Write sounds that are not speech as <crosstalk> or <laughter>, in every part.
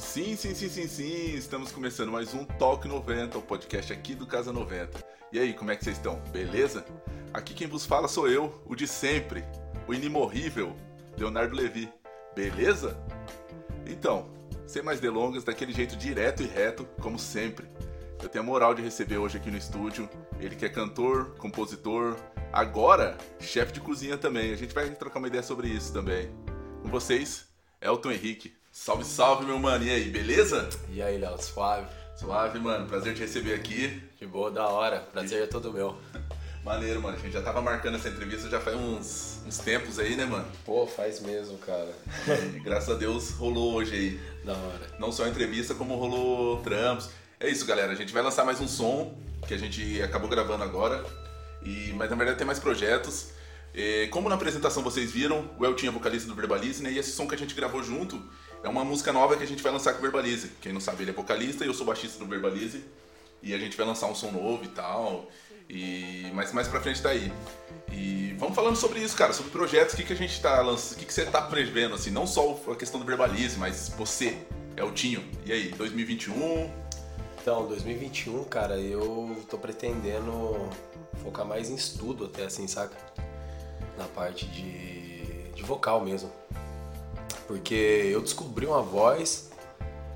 Sim, sim, sim, sim, sim. Estamos começando mais um Talk 90, o podcast aqui do Casa 90. E aí, como é que vocês estão? Beleza? Aqui quem vos fala sou eu, o de sempre, o inimorrível, Leonardo Levi. Beleza? Então, sem mais delongas, daquele jeito direto e reto, como sempre. Eu tenho a moral de receber hoje aqui no estúdio ele que é cantor, compositor, agora chefe de cozinha também. A gente vai trocar uma ideia sobre isso também. Com vocês, Elton Henrique. Salve, salve, meu mano. E aí, beleza? E aí, Léo, suave? Suave, mano. Prazer te receber aqui. De boa, da hora. Prazer é todo meu. Maneiro, mano. A gente já tava marcando essa entrevista já faz uns, uns tempos aí, né, mano? Pô, faz mesmo, cara. E graças a Deus rolou hoje aí. Da hora. Não só a entrevista, como rolou trampos. É isso, galera. A gente vai lançar mais um som que a gente acabou gravando agora. E, mas na verdade tem mais projetos. E, como na apresentação vocês viram, o El tinha vocalista do Verbalize, né? E esse som que a gente gravou junto é uma música nova que a gente vai lançar com o Verbalize. Quem não sabe, ele é vocalista e eu sou baixista do Verbalize. E a gente vai lançar um som novo e tal. E mas mais pra frente tá aí. E vamos falando sobre isso, cara, sobre projetos, o que, que a gente tá lançando, o que, que você tá prevendo, assim, não só a questão do Verbalize, mas você, Eltinho. E aí, 2021? Então, 2021, cara, eu tô pretendendo focar mais em estudo até assim, saca? Na parte de, de vocal mesmo. Porque eu descobri uma voz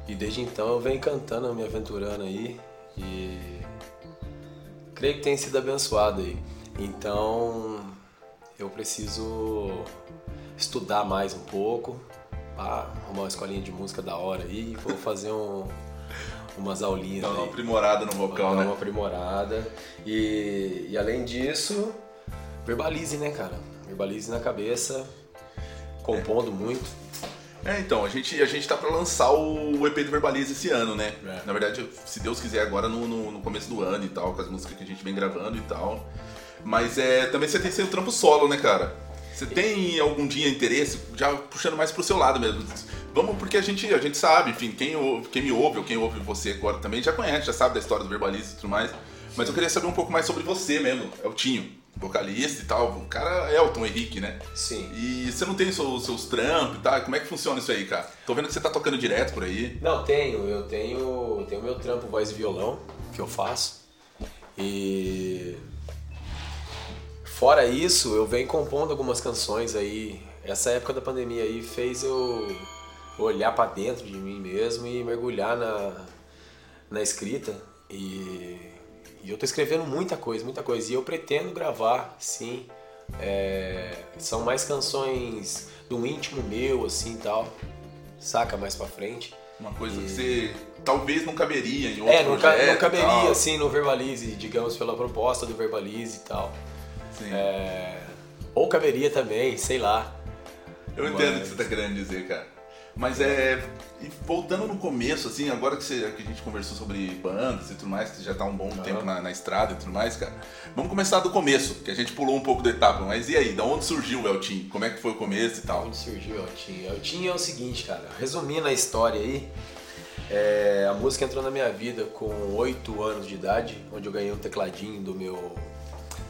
e desde então eu venho cantando, me aventurando aí e creio que tem sido abençoado aí. Então eu preciso estudar mais um pouco, arrumar uma escolinha de música da hora aí, vou fazer um, umas aulinhas. Dá uma aí. aprimorada no vocal, né? uma aprimorada. E, e além disso, verbalize, né, cara? Verbalize na cabeça, compondo muito. É, então, a gente, a gente tá pra lançar o EP do Verbalize esse ano, né? É. Na verdade, se Deus quiser, agora no, no, no começo do ano e tal, com as músicas que a gente vem gravando e tal. Mas é, também você tem seu trampo solo, né, cara? Você tem algum dia interesse, já puxando mais pro seu lado mesmo? Vamos, porque a gente, a gente sabe, enfim, quem, ouve, quem me ouve ou quem ouve você agora também já conhece, já sabe da história do Verbalize e tudo mais. Mas eu queria saber um pouco mais sobre você mesmo, Eltinho, vocalista e tal. O cara é Elton Henrique, né? Sim. E você não tem seus, seus trampos e tal? Como é que funciona isso aí, cara? Tô vendo que você tá tocando direto por aí. Não, tenho. Eu tenho tenho meu trampo voz e violão que eu faço. E fora isso, eu venho compondo algumas canções aí. Essa época da pandemia aí fez eu olhar pra dentro de mim mesmo e mergulhar na, na escrita. E, e eu tô escrevendo muita coisa, muita coisa. E eu pretendo gravar, sim. É, são mais canções do íntimo meu, assim tal. Saca mais pra frente. Uma coisa que E- você talvez não caberia em outro É, não, projeto não e caberia tal. assim no Verbalize, digamos, pela proposta do Verbalize e tal. Sim. É, ou caberia também, sei lá. Eu entendo o que você tá querendo dizer, cara. Mas é. Voltando no começo, assim, agora que, você, que a gente conversou sobre bandas e tudo mais, que já tá um bom tempo na, na estrada e tudo mais, cara. Vamos começar do começo, que a gente pulou um pouco da etapa. Mas e aí, da onde surgiu o Eltim? Como é que foi o começo e tal? Onde surgiu o Eltinho? Eltinho é o seguinte, cara, resumindo a história aí, é, a música entrou na minha vida com 8 anos de idade, onde eu ganhei um tecladinho do meu,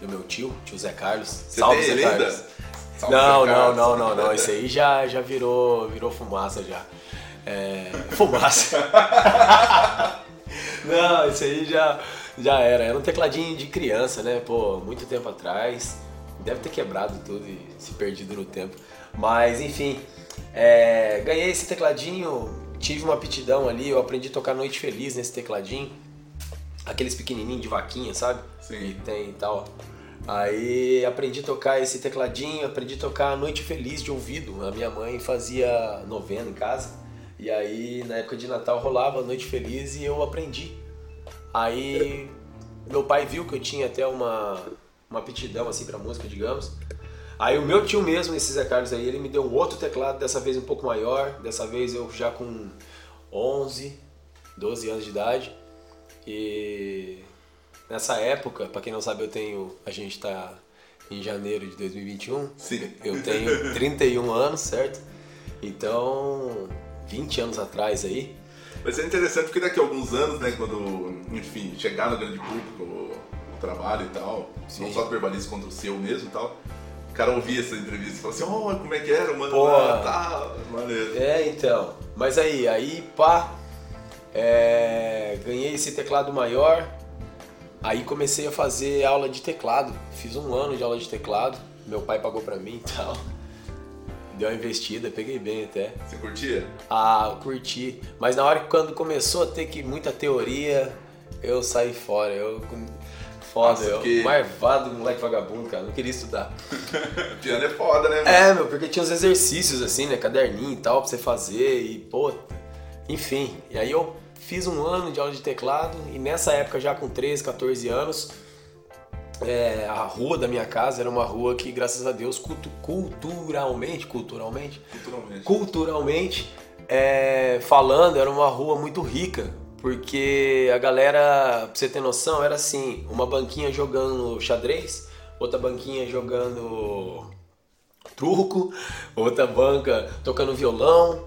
do meu tio, tio Zé Carlos. Você Salve, Zé Carlos. Não, não, não, não, não. Esse aí já, já virou, virou fumaça já. É, fumaça. <laughs> não, esse aí já, já era. Era um tecladinho de criança, né? Pô, muito tempo atrás. Deve ter quebrado tudo e se perdido no tempo. Mas, enfim, é, ganhei esse tecladinho, tive uma aptidão ali, eu aprendi a tocar Noite Feliz nesse tecladinho. Aqueles pequenininhos de vaquinha, sabe? Sim. E tem e tal. Aí aprendi a tocar esse tecladinho, aprendi a tocar Noite Feliz de ouvido. A minha mãe fazia novena em casa. E aí na época de Natal rolava Noite Feliz e eu aprendi. Aí meu pai viu que eu tinha até uma, uma aptidão assim pra música, digamos. Aí o meu tio mesmo, esse Zé Carlos aí, ele me deu um outro teclado, dessa vez um pouco maior. Dessa vez eu já com 11, 12 anos de idade. E nessa época, pra quem não sabe, eu tenho. A gente tá em janeiro de 2021. Sim. Eu tenho 31 anos, certo? Então, 20 anos atrás aí. Vai ser interessante porque daqui a alguns anos, né, quando, enfim, chegar no grande público, o, o trabalho e tal, Sim. não só do Verbalize quanto o seu mesmo e tal, cara ouvia essa entrevista e falava assim, oh, como é que era, mano? Pô. Lá, tá, maneiro. É, então. Mas aí, aí, pá, é, ganhei esse teclado maior. Aí comecei a fazer aula de teclado. Fiz um ano de aula de teclado. Meu pai pagou pra mim e tal. <laughs> Deu uma investida, peguei bem até. Você curtia? Ah, eu curti. Mas na hora que quando começou a ter que muita teoria, eu saí fora. Eu foda, Nossa, eu marvado, moleque vagabundo, cara. Não queria estudar. <laughs> Piano é foda, né, mano? É, meu, porque tinha uns exercícios assim, né? Caderninho e tal, pra você fazer e, pô, enfim. E aí eu fiz um ano de aula de teclado e nessa época, já com 13, 14 anos, é, a rua da minha casa era uma rua que, graças a Deus, cultu- culturalmente, culturalmente, Culturalmente. culturalmente é, falando, era uma rua muito rica. Porque a galera, pra você ter noção, era assim, uma banquinha jogando xadrez, outra banquinha jogando truco, outra banca tocando violão.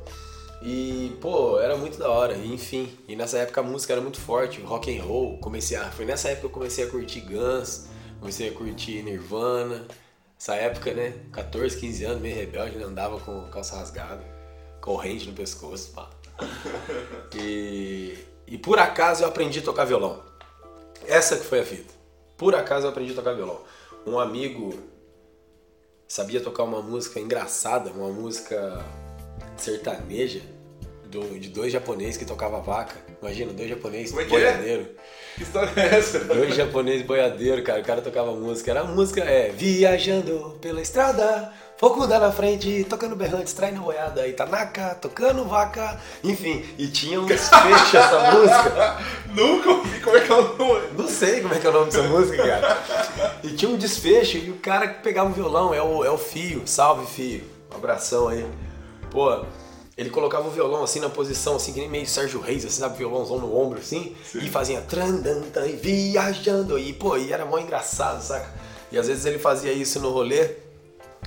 E, pô, era muito da hora, enfim. E nessa época a música era muito forte, rock and roll. Comecei a, foi nessa época que eu comecei a curtir Guns, comecei a curtir Nirvana. Essa época, né? 14, 15 anos, meio rebelde, né? andava com calça rasgada, corrente no pescoço, pá. <laughs> E, e por acaso eu aprendi a tocar violão. Essa que foi a fita. Por acaso eu aprendi a tocar violão. Um amigo sabia tocar uma música engraçada, uma música sertaneja do- de dois japoneses que tocavam vaca. Imagina, dois japoneses Como é que é? boiadeiro. Que história é essa? Dois japoneses boiadeiro, cara. O cara tocava música. Era a música, é, viajando pela estrada, fogo dá na frente, tocando berrante, trai na boiada, Itanaka, tocando vaca, enfim. E tinha um desfecho <laughs> essa música. Nunca ouvi como é que é o nome. Não sei como é que é o nome dessa música, cara. E tinha um desfecho e o cara que pegava o violão é o, é o Fio. Salve, Fio. Um abração aí. Pô, ele colocava o violão assim na posição, assim, que nem meio Sérgio Reis, assim, sabe? Violãozão no ombro, assim. E fazia trandanta e viajando. E, pô, e era mó engraçado, saca? E às vezes ele fazia isso no rolê,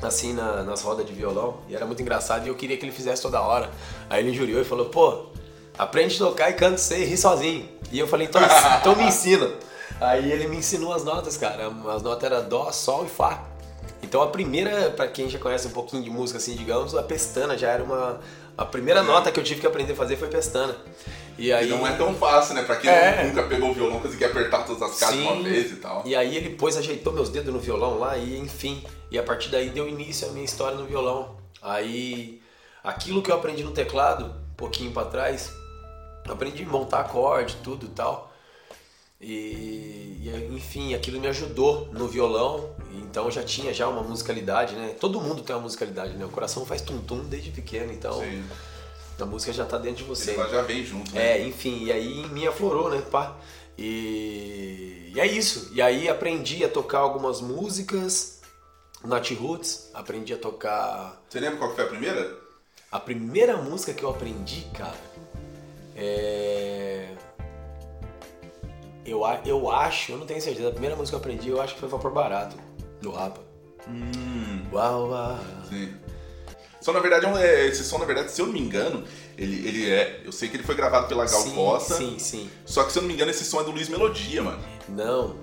assim, na- nas rodas de violão. E era muito engraçado e eu queria que ele fizesse toda hora. Aí ele injuriou e falou, pô, aprende a tocar e canta você e ri sozinho. E eu falei, então, então me ensina. Aí ele me ensinou as notas, cara. As notas eram Dó, Sol e Fá. Então a primeira, pra quem já conhece um pouquinho de música, assim, digamos, a pestana já era uma. A primeira nota que eu tive que aprender a fazer foi pestana. E aí. E não é tão fácil, né? Pra quem É. nunca pegou o violão, conseguir apertar todas as casas uma vez e tal. E aí ele pôs, ajeitou meus dedos no violão lá e enfim. E a partir daí deu início à minha história no violão. Aí aquilo que eu aprendi no teclado, um pouquinho pra trás, aprendi a montar acorde, tudo e tal. E, e, enfim, aquilo me ajudou no violão. Então já tinha já uma musicalidade, né? Todo mundo tem uma musicalidade, né? O coração faz tum-tum desde pequeno, então Sim. a música já tá dentro de você. Ele já vem junto, né? É, enfim, e aí em mim aflorou, né, pá? E, e é isso. E aí aprendi a tocar algumas músicas, Nat Roots, aprendi a tocar... Você lembra qual que foi a primeira? A primeira música que eu aprendi, cara, é... Eu, eu acho, eu não tenho certeza, a primeira música que eu aprendi, eu acho que foi Vapor Barato, do Rapa. Hum, Uau, uau. sim. Só na verdade, é é, esse som, na verdade, se eu não me engano, ele, ele é. Eu sei que ele foi gravado pela Gal Sim, Costa. sim, sim. Só que se eu não me engano, esse som é do Luiz Melodia, mano. Não,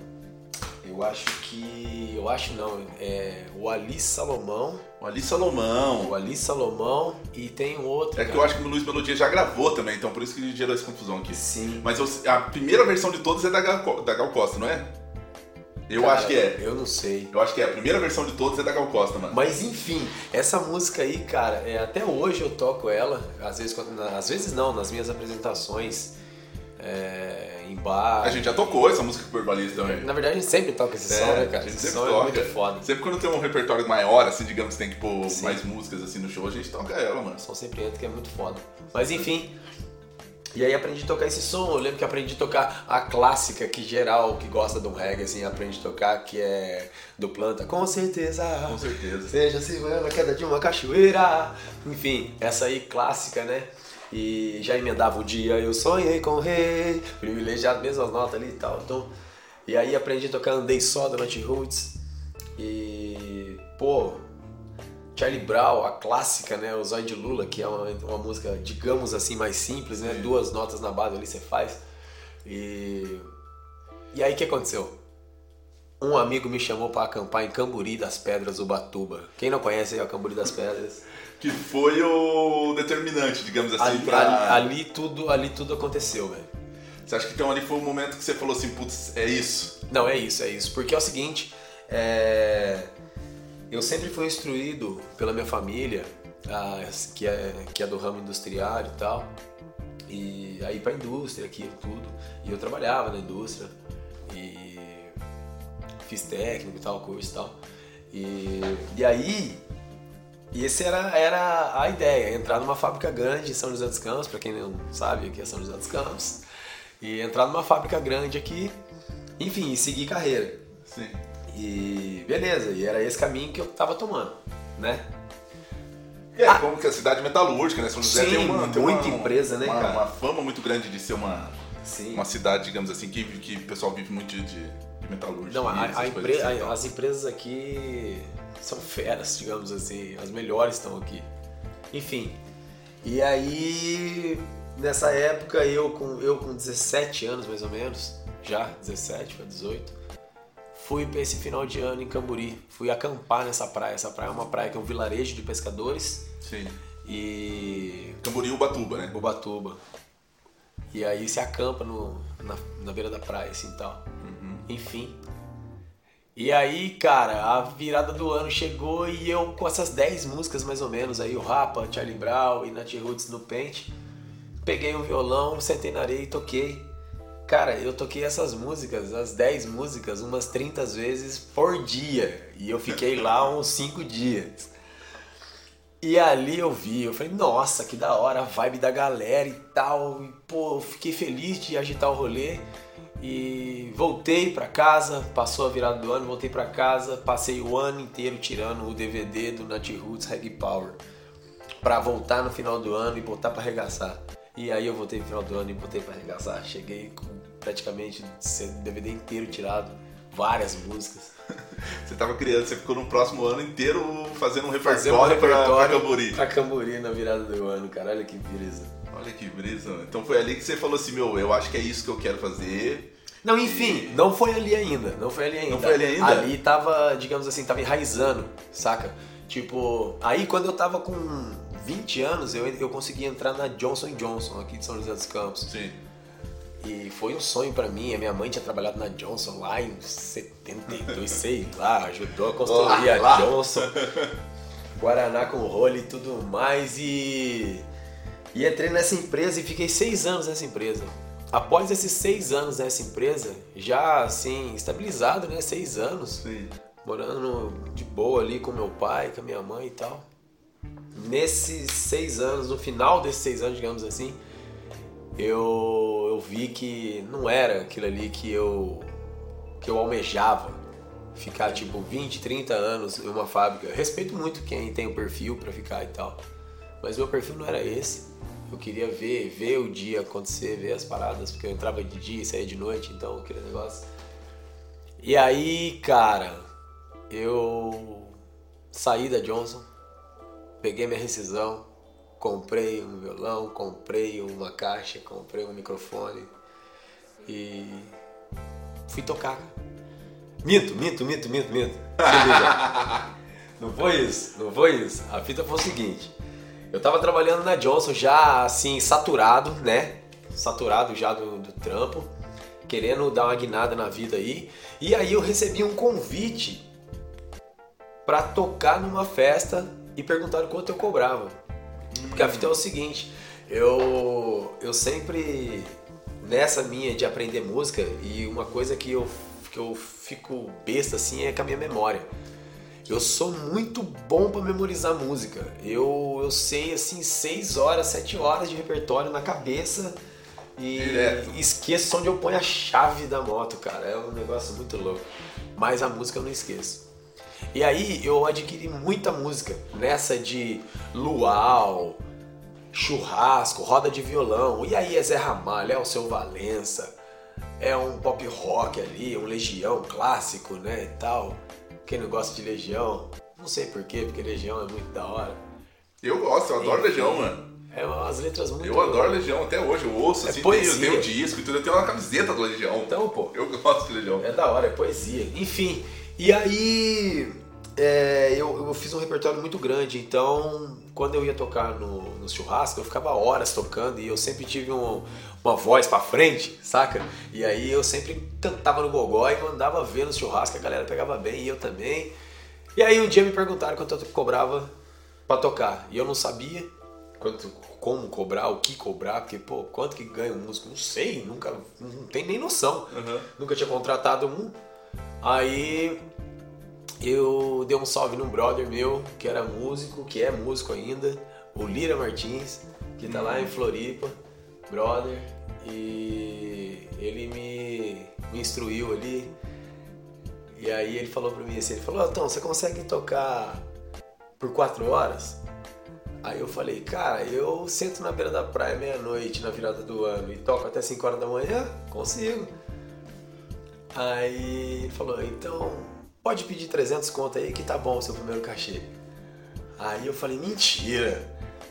eu acho que. Eu acho não. É o Ali Salomão. O Ali Salomão. O Ali Salomão e tem um outro. É que eu acho que o Luiz Melodia já gravou também, então por isso que gerou essa confusão aqui. Sim. Mas eu- a primeira versão de todos é da Gal, da Gal Costa, não é? Eu Cara, acho que é. Eu não sei. Eu acho que é. A primeira versão de todos é da Gal Costa, mano. Mas enfim, essa música aí, cara, é, até hoje eu toco ela. Às vezes, quando- às vezes não, nas minhas apresentações é, em bar. A gente já tocou essa música com o também. Na verdade, a gente sempre toca esse É, som, né, cara? a gente Esse sempre som é toca. muito foda. Sempre quando tem um repertório maior, assim, digamos que tem que pôr Sim. mais músicas assim no show, a gente toca ela, mano. O som sempre entra, que é muito foda. Mas enfim. E aí aprendi a tocar esse som. Eu lembro que aprendi a tocar a clássica que geral que gosta de um reggae assim aprende a tocar, que é do Planta. Com certeza. Com certeza. Seja se vai na queda de uma cachoeira. Enfim, essa aí clássica, né? E já emendava o dia, eu sonhei com o rei, privilegiado, mesmas notas ali e tal. Então, e aí aprendi a tocar Andei Só Nat Roots. E, pô, Charlie Brown, a clássica, né? O Zóio de Lula, que é uma, uma música, digamos assim, mais simples, né? Sim. Duas notas na base ali você faz. E. E aí o que aconteceu? um amigo me chamou para acampar em Camburi das Pedras, Ubatuba. Quem não conhece aí é o Camburi das Pedras. <laughs> Que foi o determinante, digamos assim, ali, pra... ali, ali tudo, ali tudo aconteceu, velho. Você acha que então ali foi o momento que você falou assim, putz, é isso? Não, é isso, é isso. Porque é o seguinte, é... eu sempre fui instruído pela minha família, que, é, que é do ramo industrial e tal, e aí pra indústria, aquilo, tudo. E eu trabalhava na indústria, e fiz técnico e tal, curso e tal. E, e aí, e essa era, era a ideia, entrar numa fábrica grande em São José dos Campos, para quem não sabe, aqui é São José dos Campos, e entrar numa fábrica grande aqui, enfim, seguir carreira. Sim. E beleza, e era esse caminho que eu tava tomando, né? É, ah, como que a cidade metalúrgica, né? São José sim, tem uma. Tem muita uma, empresa, né, uma, cara? Uma fama muito grande de ser uma, sim. uma cidade, digamos assim, que, que o pessoal vive muito de, de metalúrgica. Não, a, a empre... assim, as empresas aqui são feras, digamos assim. As melhores estão aqui. Enfim. E aí, nessa época, eu com, eu com 17 anos mais ou menos, já 17 para 18, fui para esse final de ano em Camburi. Fui acampar nessa praia. Essa praia é uma praia que é um vilarejo de pescadores. Sim. E. Camburi e Ubatuba, né? Ubatuba. E aí se acampa no, na, na beira da praia, assim tal. Uhum. Enfim. E aí, cara, a virada do ano chegou e eu com essas 10 músicas mais ou menos aí, o Rapa, Charlie Brown e Nat Roots no pente, peguei um violão, sentei na areia e toquei. Cara, eu toquei essas músicas, as 10 músicas, umas 30 vezes por dia. E eu fiquei lá <laughs> uns 5 dias. E ali eu vi, eu falei, nossa, que da hora, a vibe da galera e tal. E, pô, fiquei feliz de agitar o rolê. E voltei para casa, passou a virada do ano, voltei para casa, passei o ano inteiro tirando o DVD do Nat Roots Reggae Power. Pra voltar no final do ano e botar para arregaçar. E aí eu voltei no final do ano e botei para arregaçar. Cheguei com praticamente o DVD inteiro tirado, várias músicas. <laughs> Você tava criando, você ficou no próximo ano inteiro fazendo um Fazendo um repertório, repertório pra, pra Camburi. Pra Camburi na virada do ano, cara. Olha que brisa. Olha que brisa. mano. Então foi ali que você falou assim, meu, eu acho que é isso que eu quero fazer. Não, enfim, não foi ali ainda. Não foi ali ainda. Não foi ali ainda? Ali tava, digamos assim, tava enraizando, saca? Tipo, aí quando eu tava com 20 anos, eu, eu consegui entrar na Johnson Johnson, aqui de São José dos Campos. Sim. E foi um sonho pra mim. A minha mãe tinha trabalhado na Johnson lá em 72, <laughs> sei lá, ajudou a construir a. Johnson. <laughs> Guaraná com role e tudo mais. E, e entrei nessa empresa e fiquei seis anos nessa empresa. Após esses seis anos nessa empresa, já assim, estabilizado, né? Seis anos, Sim. morando de boa ali com meu pai, com a minha mãe e tal. Nesses seis anos, no final desses seis anos, digamos assim, eu, eu vi que não era aquilo ali que eu, que eu almejava. Ficar tipo 20, 30 anos em uma fábrica. Respeito muito quem tem o perfil pra ficar e tal. Mas meu perfil não era esse. Eu queria ver, ver o dia acontecer, ver as paradas, porque eu entrava de dia e saía de noite, então aquele negócio. E aí, cara, eu saí da Johnson, peguei minha rescisão, comprei um violão, comprei uma caixa, comprei um microfone e fui tocar. Minto, minto, minto, minto, minto. <laughs> Não foi isso, não foi isso. A fita foi o seguinte. Eu tava trabalhando na Johnson já assim, saturado, né? Saturado já do, do trampo, querendo dar uma guinada na vida aí. E aí eu recebi um convite pra tocar numa festa e perguntaram quanto eu cobrava. Porque a fita é o seguinte, eu, eu sempre, nessa minha de aprender música, e uma coisa que eu, que eu fico besta assim é com a minha memória. Eu sou muito bom pra memorizar música. Eu, eu sei assim 6 horas, 7 horas de repertório na cabeça e Direto. esqueço onde eu ponho a chave da moto, cara. É um negócio muito louco. Mas a música eu não esqueço. E aí eu adquiri muita música nessa de luau, churrasco, roda de violão. E aí é Zé Ramalho, é o seu Valença, é um pop rock ali, um Legião clássico, né, e tal. Quem não gosta de Legião, não sei porquê, porque Legião é muito da hora. Eu gosto, eu adoro Enfim, Legião, mano. É umas letras muito. Eu adoro Legião até hoje, eu ouço, É assim, poesia. tenho, tenho disco e tudo, eu tenho uma camiseta do Legião. Então, pô. Eu gosto de Legião. É da hora, é poesia. Enfim, e aí é, eu, eu fiz um repertório muito grande, então quando eu ia tocar no, no churrasco, eu ficava horas tocando e eu sempre tive um- uma voz pra frente, saca? E aí eu sempre cantava no gogó e mandava ver no churrasco, a galera pegava bem e eu também. E aí um dia me perguntaram quanto eu cobrava pra tocar, e eu não sabia quanto, como cobrar, o que cobrar, porque, pô, quanto que ganha um músico? Não sei, nunca, não tem nem noção. Uhum. Nunca tinha contratado um. Aí eu dei um salve num brother meu, que era músico, que é músico ainda, o Lira Martins, que tá lá em Floripa, brother, e ele me, me instruiu ali. E aí ele falou pra mim assim, ele falou, Tom, você consegue tocar por quatro horas? Aí eu falei, cara, eu sento na beira da praia meia-noite na virada do ano e toco até 5 horas da manhã? Consigo. Aí ele falou, então pode pedir 300 conto aí que tá bom o seu primeiro cachê. Aí eu falei, mentira.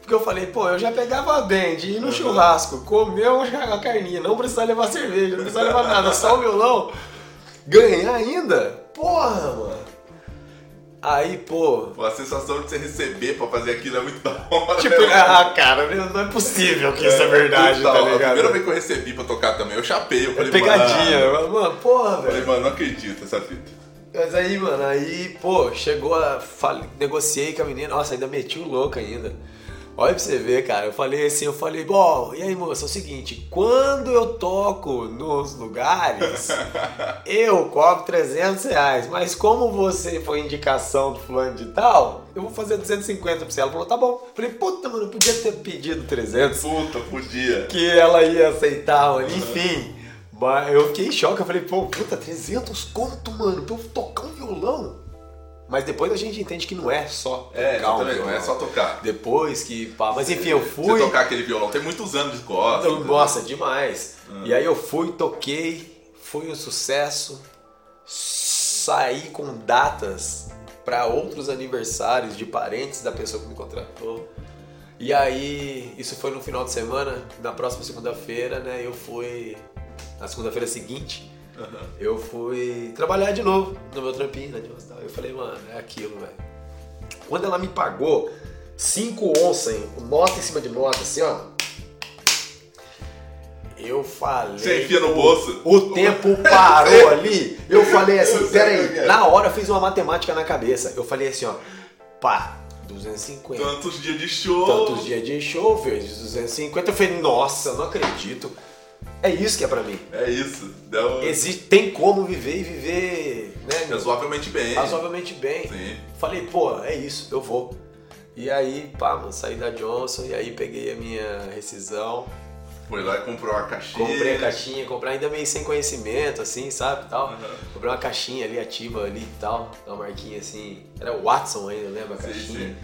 Porque eu falei, pô, eu já pegava bem de ir no churrasco, comer uma carninha, não precisar levar cerveja, não precisar levar nada, só o violão. Ganhar ainda? Porra, mano. Aí, pô, Pô, a sensação de você receber pra fazer aquilo é muito <laughs> da hora. tipo, né? ah, cara, não é possível que isso é verdade, Total. tá A primeira ligado? vez que eu recebi pra tocar também, eu chapei. Eu É falei, pegadinha, Mano, mano, porra, eu falei, velho. mano, não acredito essa fita. Mas aí, mano, aí, pô, chegou a. fal- Negociei com a menina, nossa, ainda meti o louco ainda. Olha pra você ver, cara. Eu falei assim, eu falei, bom, e aí, moça, é o seguinte, quando eu toco nos lugares, <laughs> eu cobro 300 reais, mas como você foi indicação do fulano de tal, eu vou fazer 250 pra você. Ela falou, tá bom. Eu falei, puta, mano, eu podia ter pedido 300 Puta, podia. que ela ia aceitar, mano. Enfim, eu fiquei em choque. Eu falei, pô, puta, 300 conto, mano, pra eu tocar um violão. Mas depois a gente entende que não é só É, tocar um exatamente, não violão. é só tocar. Depois que, pá, mas enfim, eu Você fui. tocar aquele violão tem muitos anos de costas. Eu- Nossa, demais. E aí eu fui, toquei, foi um sucesso. Saí com datas para outros aniversários de parentes da pessoa que me contratou. E aí, isso foi no final de semana, na próxima segunda-feira, né? Eu fui. Na segunda-feira seguinte, Aham. eu fui trabalhar de novo no meu trampinho né. Eu falei, mano, é aquilo, velho. Quando ela me pagou 5 onças, nota em cima de nota, assim, ó. Eu falei. Você enfia no bolso. O tempo parou ali. Eu falei assim, Eu sei pera o que é. Na hora eu fiz uma matemática na cabeça. Eu falei assim, ó. Pá, 250. Tantos dias de show. Tantos dias de show, vezes 250. Eu falei, nossa, não acredito. É isso que é pra mim. É isso. Deu Existe, tem como viver e viver, né? razoavelmente bem. razoavelmente bem. Sim. Falei, pô, é isso, eu vou. E aí, pá, mano, saí da Johnson e aí peguei a minha rescisão, Foi lá e comprou uma caixinha. comprei a caixinha, comprei ainda meio sem conhecimento, assim, sabe, tal. Aham. Comprei uma caixinha ali ativa ali e tal, uma marquinha assim, era o Watson ainda, lembra a Sim, caixinha? sim.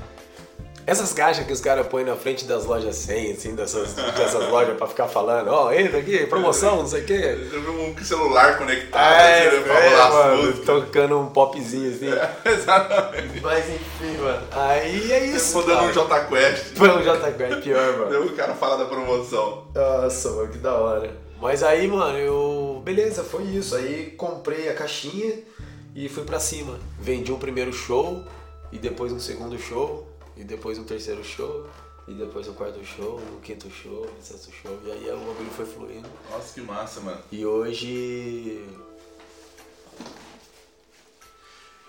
Essas caixas que os caras põem na frente das lojas 100, assim, dessas, dessas lojas pra ficar falando, ó, entra aqui, promoção, não sei o quê. Eu vi um celular conectado. É, pra é, mano, tocando um popzinho assim. <laughs> Exatamente. Mas enfim, mano. Aí é isso. Rodando <laughs> um. J Quest. Foi um JK, é pior, mano. Daí o cara fala da promoção. Nossa, mano, que da hora. Mas aí, mano, eu. Beleza, foi isso. Aí comprei a caixinha e fui pra cima. Vendi um primeiro show, e depois um segundo show, e depois um terceiro show, e depois um quarto show, um quinto show, um sexto show. E aí o bagulho foi fluindo. Nossa, que massa, mano. E hoje.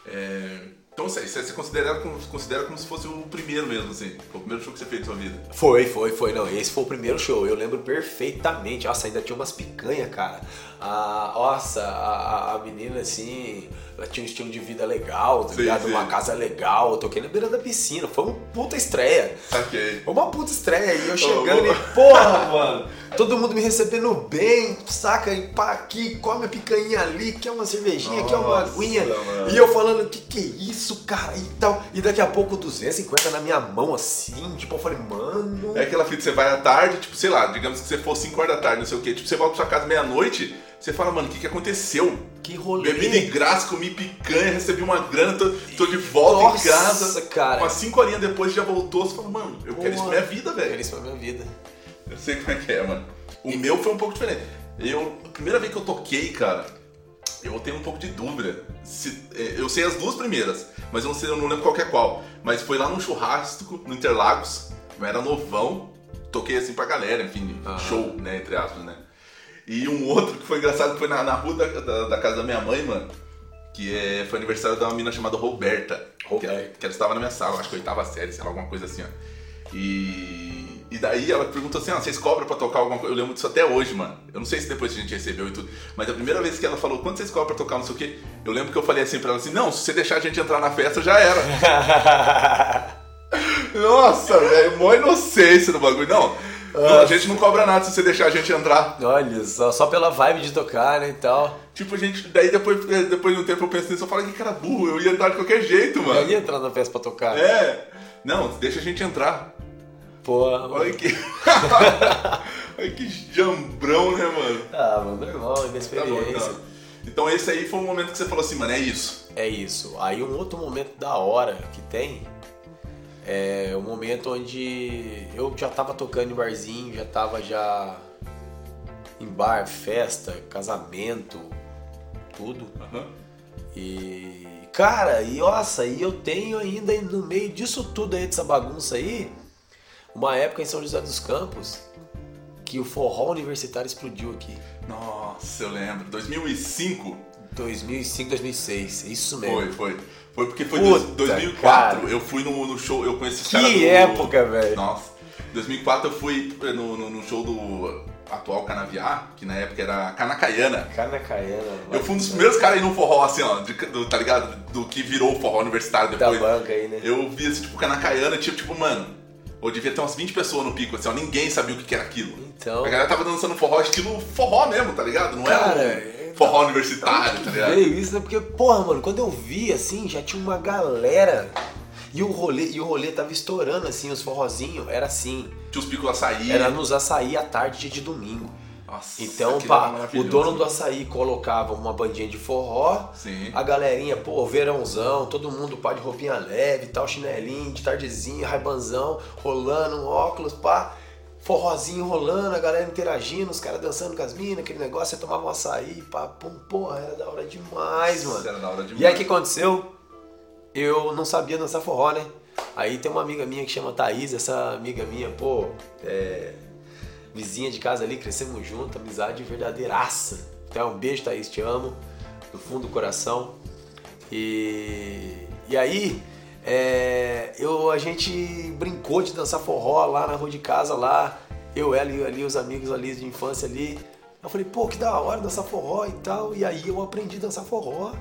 É, Então, você, você considera como, considera como se fosse o primeiro mesmo, assim. Foi o primeiro show que você fez na sua vida. Foi, foi, foi. Não, esse foi o primeiro show. Eu lembro perfeitamente. Nossa, ainda tinha umas picanha, cara. A, nossa, a- a menina, assim, ela tinha um estilo de vida legal, tá ligado? sim. Uma casa legal. Eu toquei na beira da piscina. Foi uma puta estreia. Saquei. Foi uma puta estreia. E eu chegando ô. e, porra, mano. Todo mundo me recebendo bem, saca? E pá, aqui, come a picanha ali, quer uma cervejinha, quer uma Nossa, aguinha. mano. E eu falando, que que é isso, cara? E tal. E daqui a pouco 250 na minha mão, assim. Tipo, eu falei, mano. É aquela fita, você vai à tarde, tipo, sei lá, digamos que você for 5 horas da tarde, não sei o quê, tipo, você volta pra sua casa meia-noite, Você fala, mano, o que, que aconteceu? Que rolê. Bebi de graça, comi picanha, recebi uma grana, tô, tô de volta Nossa, em casa. cara. Umas 5 horinhas depois já voltou. Você fala, mano, eu quero isso pra minha vida, Eu velho. quero isso pra minha vida. Eu sei como é que é, mano. O meu foi um pouco diferente. Eu, a primeira vez que eu toquei, cara, eu tenho um pouco de dúvida. Se- eh, eu sei as duas primeiras, mas eu não sei, eu não lembro qual é qual. Mas foi lá num churrasco, no Interlagos, eu era novão, toquei assim pra galera, enfim, show, né, entre aspas, né. E um outro que foi engraçado que foi na, na rua da, da, da casa da minha mãe, mano, que é, foi aniversário de uma menina chamada Roberta. Que, Roberta. que ela estava na minha sala, acho que oitava série, sei lá, alguma coisa assim, ó. E, e daí ela perguntou assim, ah, vocês cobram pra tocar alguma coisa? Eu lembro disso até hoje, mano. Eu não sei se depois a gente recebeu e tudo, mas a primeira vez que ela falou, quanto vocês cobram pra tocar, não sei o quê, eu lembro que eu falei assim pra ela assim, não, se você deixar a gente entrar na festa, já era. <laughs> Nossa, velho, mó inocência no bagulho. Não, não, a gente não cobra nada se você deixar a gente entrar. Olha só, só pela vibe de tocar, né, e tal. Tipo, a gente, daí depois, depois de um tempo eu penso nisso, eu falo, que cara burro, eu ia entrar de qualquer jeito, Eu mano. ia entrar na festa pra tocar. É, não, deixa a gente entrar. Pô, Olha que. <laughs> Olha que jambrão, né, mano? ah, mano, normal, Tá bom, inexperiência. então. Então esse aí foi o momento que você falou assim, mano, é isso. É isso. Aí um outro momento da hora que tem é o momento onde eu já tava tocando em barzinho, já tava já em bar, festa, casamento, tudo. Aham. E cara, e nossa, e eu tenho ainda no meio disso tudo aí, dessa bagunça aí, uma época em São José dos Campos que o forró universitário explodiu aqui. Nossa, eu lembro. 2005 2005, 2006, isso mesmo. foi, foi. Foi porque foi Puta, dois- 2004. cara. Eu fui no, no show, eu conheci esse Que cara do- época, velho. Nossa. 2004 eu fui no, no, no show do atual Canaviar, que na época era Canacaiana. Canacaiana. Eu fui um dos primeiros caras a ir no forró, assim, ó, de- do, tá ligado? Do que virou o forró universitário da depois. banca aí, né? Eu vi esse tipo Canacaiana, tipo, tipo, mano, eu devia ter umas 20 pessoas no pico, assim, ó, ninguém sabia o que que era aquilo. Então, A galera tava dançando forró estilo forró mesmo, tá ligado? Não Cara, era forró universitário, que tá ligado? veio isso, né? Porque, porra, mano, quando eu vi, assim, já tinha uma galera. E o rolê, e o rolê tava estourando, assim, os forrozinhos. Era assim. Tinha os picos açaí. Era nos açaí à tarde, dia de domingo. Nossa, Então, pá, o dono do açaí colocava uma bandinha de forró. Sim. A galerinha, pô, verãozão, todo mundo pá de roupinha leve, tal, chinelinho, de tardezinha, raibanzão, rolando, óculos, pá, forrozinho rolando, a galera interagindo, os caras dançando com as minas, aquele negócio, você tomava um açaí, pá, pum, porra, era da hora demais, mano. Era da hora demais. E aí o que aconteceu? Eu não sabia dançar forró, né? Aí tem uma amiga minha que chama Thaís, essa amiga minha, pô, é. Vizinha de casa ali, crescemos junto, amizade verdadeiraça. Então, um beijo, Thaís, te amo, do fundo do coração. E, e aí, é, eu, a gente brincou de dançar forró lá na rua de casa, lá, eu, ela e ali, os amigos ali de infância ali. Eu falei, pô, que da hora dançar forró e tal. E aí eu aprendi a dançar forró.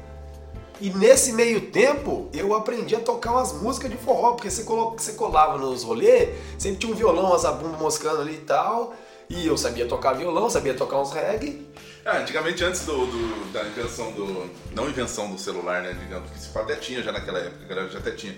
E nesse meio tempo, eu aprendi a tocar umas músicas de forró, porque você, colo- você colava nos rolês, sempre tinha um violão, uma zabumba moscando ali e tal. E eu sabia tocar violão, sabia tocar uns reggae. Ah, antigamente, antes do, do- da invenção do. Não invenção do celular, né? Digamos que se até tinha já naquela época, a galera já até tinha.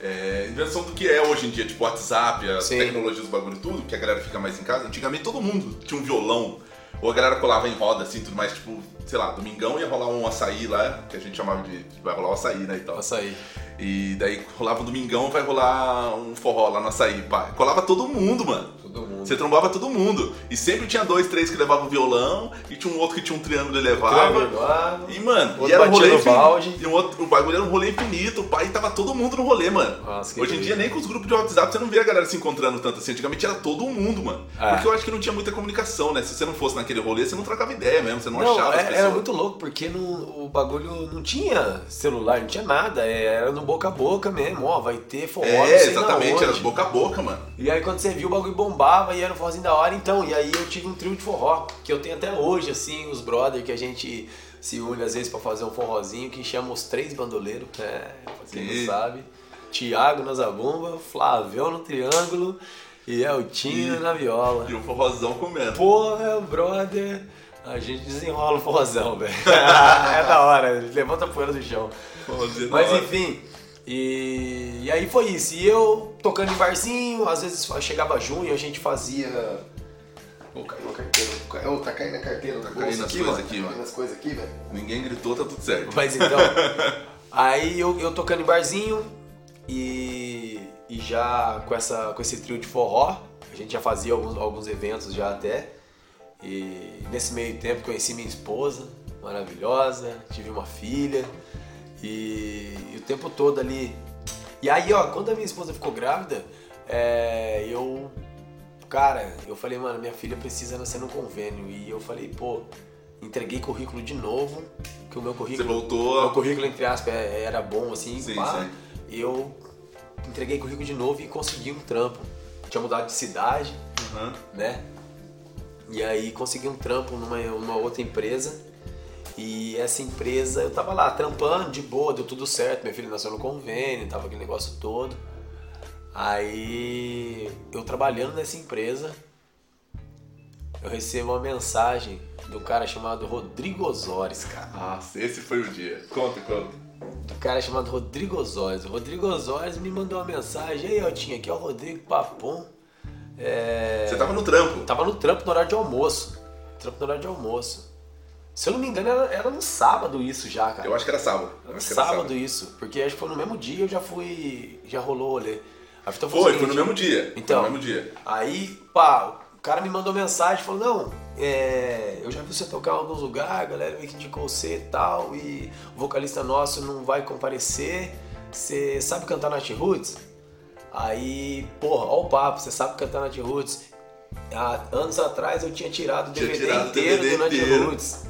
É, invenção do que é hoje em dia, tipo WhatsApp, as Sim. tecnologias, os bagulho tudo, que a galera fica mais em casa. Antigamente todo mundo tinha um violão. Ou a galera colava em roda, assim, tudo mais, tipo, sei lá, domingão ia rolar um açaí lá, que a gente chamava de. Vai rolar o açaí, né? E tal. Nossa aí. E daí rolava um domingão, vai rolar um forró lá no açaí, pá. Colava todo mundo, mano. Todo mundo. Você trombava todo mundo. E sempre tinha dois, três que levavam violão, e tinha um outro que tinha um triângulo e levava. Triângulo, E, mano, Outro e era um rolê infinito. balde. E um outro, o bagulho era um rolê infinito, pai, e tava todo mundo no rolê, mano. Nossa, que Hoje em dia, nem com os grupos de WhatsApp, você não vê a galera se encontrando tanto assim. Antigamente era todo mundo, mano. É. Porque eu acho que não tinha muita comunicação, né? Se você não fosse naquele rolê, você não trocava ideia mesmo, você não, Não, achava é- pessoas. era muito louco, porque no- o bagulho não tinha celular, não tinha nada, é, era no boca a boca mesmo, ó, vai ter forró, É, exatamente, era boca a boca, mano. E aí quando você viu o bagulho bombava e era um forrozinho da hora, então, e aí eu tive um trio de forró, que eu tenho até hoje, assim, os brother que a gente se une às vezes pra fazer um forrozinho, que chama os três bandoleiros, é, pra quem Sim. não sabe. Tiago na zabumba, Flavião no triângulo e Eltinho E- na viola. E o forrozão comendo. Porra, brother, a gente desenrola o forrozão, velho. <laughs> é da hora, levanta a poeira do chão. Forrozinho da Mas enfim, e, e aí foi isso. E eu tocando em barzinho, às vezes chegava junho, a gente fazia Ô, caiu a carteira. Ô, tá caindo a carteira. Tá caindo as coisas aqui, Tá mano. caindo as coisas aqui, velho. Ninguém gritou, tá tudo certo. Mas então, <laughs> aí eu, eu tocando em barzinho e, e já com, essa, com esse trio de forró, a gente já fazia alguns, alguns eventos já até. E nesse meio tempo conheci minha esposa, maravilhosa, tive uma filha e, e o tempo todo ali. E aí, ó, quando a minha esposa ficou grávida, é, eu. Cara, eu falei, mano, minha filha precisa nascer no convênio. E eu falei, pô, entreguei currículo de novo, que o meu Você currículo. voltou. Meu currículo, entre aspas, é- era bom, assim, Sim, pá. sim. E eu entreguei currículo de novo e consegui um trampo. Tinha mudado de cidade, Aham. né? E aí consegui um trampo numa, numa outra empresa. E essa empresa, eu tava lá trampando de boa, deu tudo certo. Meu filho nasceu no convênio, tava aquele negócio todo. Aí eu trabalhando nessa empresa, eu recebo uma mensagem do cara chamado Rodrigo Osóris, cara. Nossa, esse foi o dia. Conta, conta. do cara chamado Rodrigo Osório. O Rodrigo Osório me mandou uma mensagem. Ei, Eltinho, aqui é o Rodrigo Papom. É... Você tava no trampo. Tava no trampo no horário de almoço. Trampo no horário de almoço. Se eu não me engano, era, era no sábado isso já, cara. Eu acho que era sábado. Era que era sábado isso. Porque acho que foi no mesmo dia eu já fui. Já rolou o rolê. A fita o Foi, foi seguinte, no mesmo dia. Então, Foi no mesmo dia. Aí, pá, o cara me mandou mensagem, falou, não, é, eu já vi você tocar em alguns lugares, a galera meio que indicou você e tal, e o vocalista nosso não vai comparecer, você sabe cantar Nat Roots? Aí, porra, ó o papo, você sabe cantar Nat Roots? Há anos atrás eu tinha tirado o DVD tirado inteiro DVD do Nat. Roots.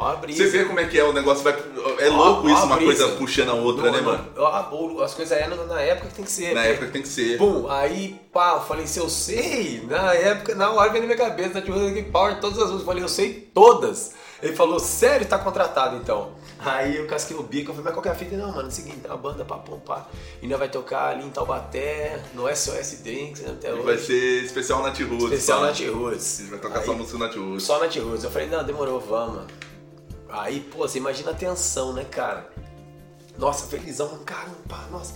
Ó a brisa. Você vê como é que é o negócio vai. É Ó- louco ó isso, uma brisa. coisa puxando a outra, Não, né, mano? ó, As coisas eram na época que tem que ser. Na né? época que tem que ser. Pum, aí, pá, eu falei, se eu sei, na época, na hora veio na minha cabeça, tá tipo, Power, todas as músicas, eu falei, eu sei todas. Ele falou, sério, tá contratado então. Aí eu casquei o bico, eu falei, mas qual que é a fita? Não, mano, é o seguinte, tem uma banda pra pá, ainda vai tocar ali em Taubaté, no SOS Drinks, até E hoje. vai ser especial Nat Roots. Especial? Nat Roots. A vai tocar Aí- só música Nat Roots. só Nat Roots. Eu falei, não, demorou, vamos. mano. Aí, pô, você imagina a tensão, né, cara? Nossa, felizão, caramba, nossa.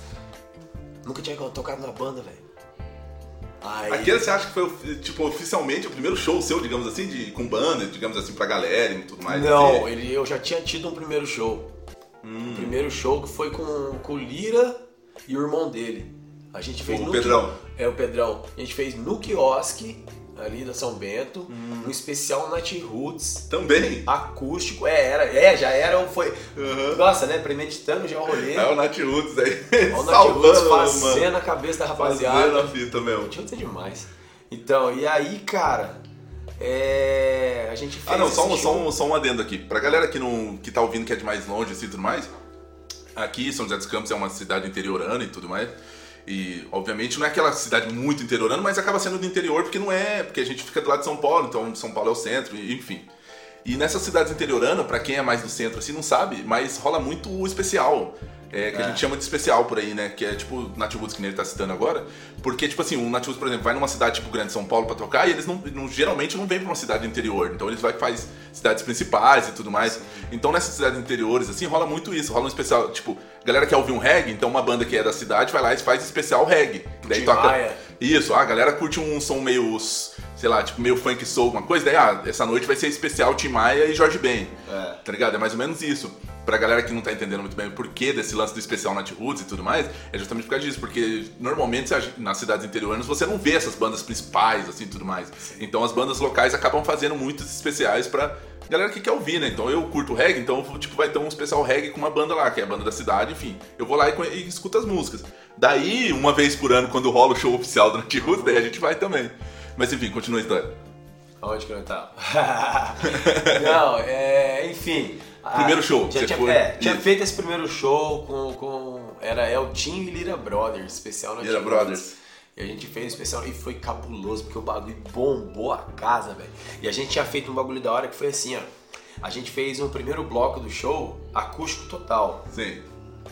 Nunca tinha tocado na banda, velho. Aí, Aquele você acha que foi, tipo, oficialmente o primeiro show seu, digamos assim, de, com banda, digamos assim, pra galera e tudo mais? não, assim? ele, eu já tinha tido um primeiro show. Hum. O primeiro show que foi com, com o Lira e o irmão dele. A gente fez O no Pedrão. É, o Pedrão. A gente fez no quiosque, ali da São Bento, Hum. no especial Nat Roots. Também. acústico. É, era, é, já era, foi. Uhum. Nossa, né? Premeditando já o rolê. É o Nat Roots aí. Olha o Nat Roots Salvando, fazendo mano. a cabeça da Fazendo rapaziada. a fita mesmo. Nat Roots é demais. Então, e aí, cara, é, a gente fez. Ah, não, só um, só, um, só um adendo aqui. Pra galera que, não, que tá ouvindo que é de mais longe assim, e tudo mais, aqui São José dos Campos é uma cidade interiorana e tudo mais. E, obviamente, não é aquela cidade muito interiorana, mas acaba sendo do interior porque não é, porque a gente fica do lado de São Paulo, então São Paulo é o centro, enfim. E nessas cidades interioranas, pra quem é mais do centro assim, não sabe, mas rola muito o especial. É, que a É. gente chama de especial por aí, né? Que é tipo o Nat Roots que ele tá citando agora. Porque, tipo assim, o Nat Roots, por exemplo, vai numa cidade tipo Grande São Paulo pra tocar e eles não, não- geralmente não vêm pra uma cidade interior. Então eles vai faz cidades principais e tudo mais. Então nessas cidades interiores, assim, rola muito isso. Rola um especial, tipo, galera quer ouvir um reggae, então uma banda que é da cidade vai lá e faz especial reggae. Daí Tim toca. Maia. Isso, a galera curte um som meio, sei lá, tipo meio funk soul, alguma coisa. Daí, ah, essa noite vai ser especial Tim Maia e Jorge Ben. É. Tá ligado? É mais ou menos isso. Pra galera que não tá entendendo muito bem o porquê desse lance do especial Nat Roots e tudo mais, é justamente por causa disso. Porque normalmente nas cidades interiornas você não vê essas bandas principais, assim, tudo mais. Então as bandas locais acabam fazendo muitos especiais pra galera que quer ouvir, né? Então eu curto reggae, então tipo vai ter um especial reggae com uma banda lá, que é a banda da cidade, enfim. Eu vou lá e, e escuto as músicas. Daí, uma vez por ano, quando rola o show oficial do Nat Roots, daí a gente vai também. Mas enfim, continua a história. Aonde que eu tava? <laughs> não, é, enfim. Primeiro show, Já tinha, foi- é, tinha feito esse primeiro show com. com era Eltinho e Lira Brothers, especial na Lira Tim Brothers. Roots. E a gente fez o especial e foi cabuloso, porque o bagulho bombou a casa, velho. E a gente tinha feito um bagulho da hora que foi assim, ó. A gente fez um primeiro bloco do show acústico total. Sim.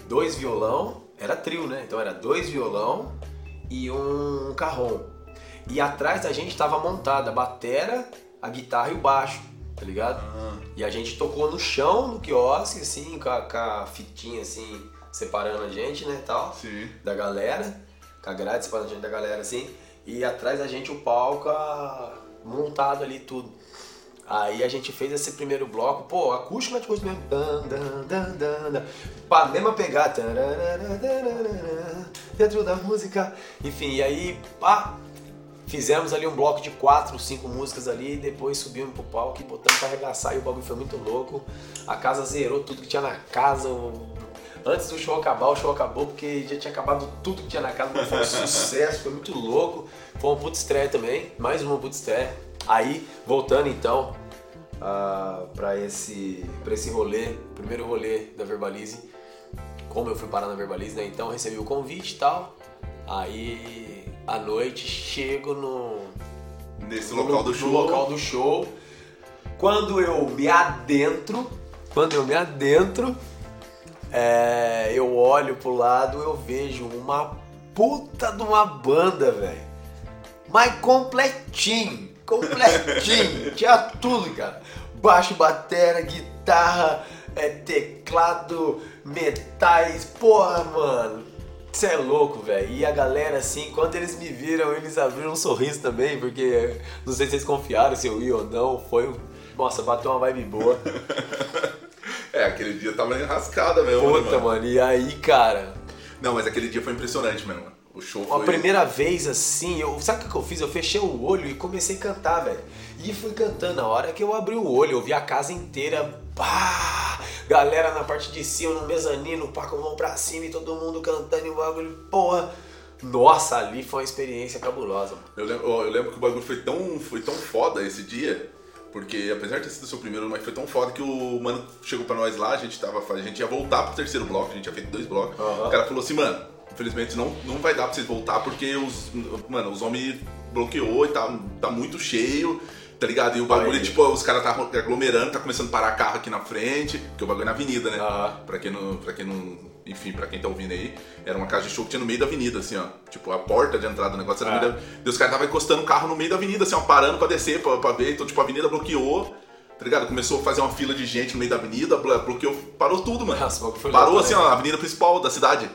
Dois violão, era trio, né? Então era dois violão e um carrom. E atrás da gente tava montada a batera, a guitarra e o baixo, tá ligado? E a gente tocou no chão, no quiosque, assim, com a, com a fitinha assim, separando a gente, né, tal, Sim. da galera, com a grade separando a gente da galera, assim. E atrás da gente o palco, a, montado ali tudo. Aí a gente fez esse primeiro bloco, pô, acústico na acústico mesmo. Dan, dan, dan, dan, dan. Pá, mesma pegada. Dentro da música. Enfim, e aí, pá, fizemos ali um bloco de quatro, cinco músicas ali, depois subimos pro palco e botamos pra arregaçar e o bagulho foi muito louco. A casa zerou tudo que tinha na casa. Antes do show acabar, o show acabou porque já tinha acabado tudo que tinha na casa, mas foi um <laughs> sucesso, foi muito louco. Foi uma puta estreia também, mais uma puta estreia. Aí, voltando então uh, para esse, pra esse rolê, primeiro rolê da Verbalize, como eu fui parar na Verbalize, né? Então recebi o convite e tal. Aí à noite chego no. Nesse no, local do show. No local do show. Quando eu me adentro, quando eu me adentro, é, eu olho pro lado, eu vejo uma puta de uma banda, velho. Mas completinho, completinho, <laughs> tinha tudo, cara. Baixo, bateria, guitarra, é, teclado, metais, porra, mano. Você é louco, velho. E a galera, assim, quando eles me viram, eles abriram um sorriso também, porque não sei se vocês confiaram se eu ia ou não. Foi. Nossa, bateu uma vibe boa. <laughs> é, aquele dia tava enrascada mesmo. Né, Puta, né, mano? mano. E aí, cara. Não, mas aquele dia foi impressionante mesmo. O show foi. A primeira vez, assim, eu, sabe o que eu fiz? Eu fechei o olho e comecei a cantar, velho. E fui cantando. A hora que eu abri o olho, eu vi a casa inteira. Pá! Galera na parte de cima, no mezanino, pá, com a mão pra cima e todo mundo cantando e o bagulho. Porra! Nossa, ali foi uma experiência cabulosa. Eu lembro, eu lembro que o bagulho foi tão, foi tão foda esse dia. Porque apesar de ter sido o seu primeiro, mas foi tão foda que o mano chegou pra nós lá, a gente tava. A gente ia voltar pro terceiro bloco, a gente tinha feito dois blocos. Uhum. O cara falou assim, mano, infelizmente não, não vai dar pra vocês voltar porque os. Mano, os homens bloqueou e tá, tá muito cheio tá ligado? E o bagulho, Aí. tipo, os caras tá aglomerando, tá começando a parar carro aqui na frente, porque o bagulho é na avenida, né? Ah. Pra quem não. Pra quem não. Enfim, pra quem tá ouvindo aí, era uma casa de show que tinha no meio da avenida, assim, ó. Tipo, a porta de entrada do negócio era no meio da. E os caras estavam encostando o carro no meio da avenida, assim, ó, parando pra descer, pra, pra ver. Então, tipo, a avenida bloqueou tá ligado? Começou a fazer uma fila de gente no meio da avenida, bloqueou, parou tudo, mano. Nossa, parou assim, ó, a avenida principal da cidade.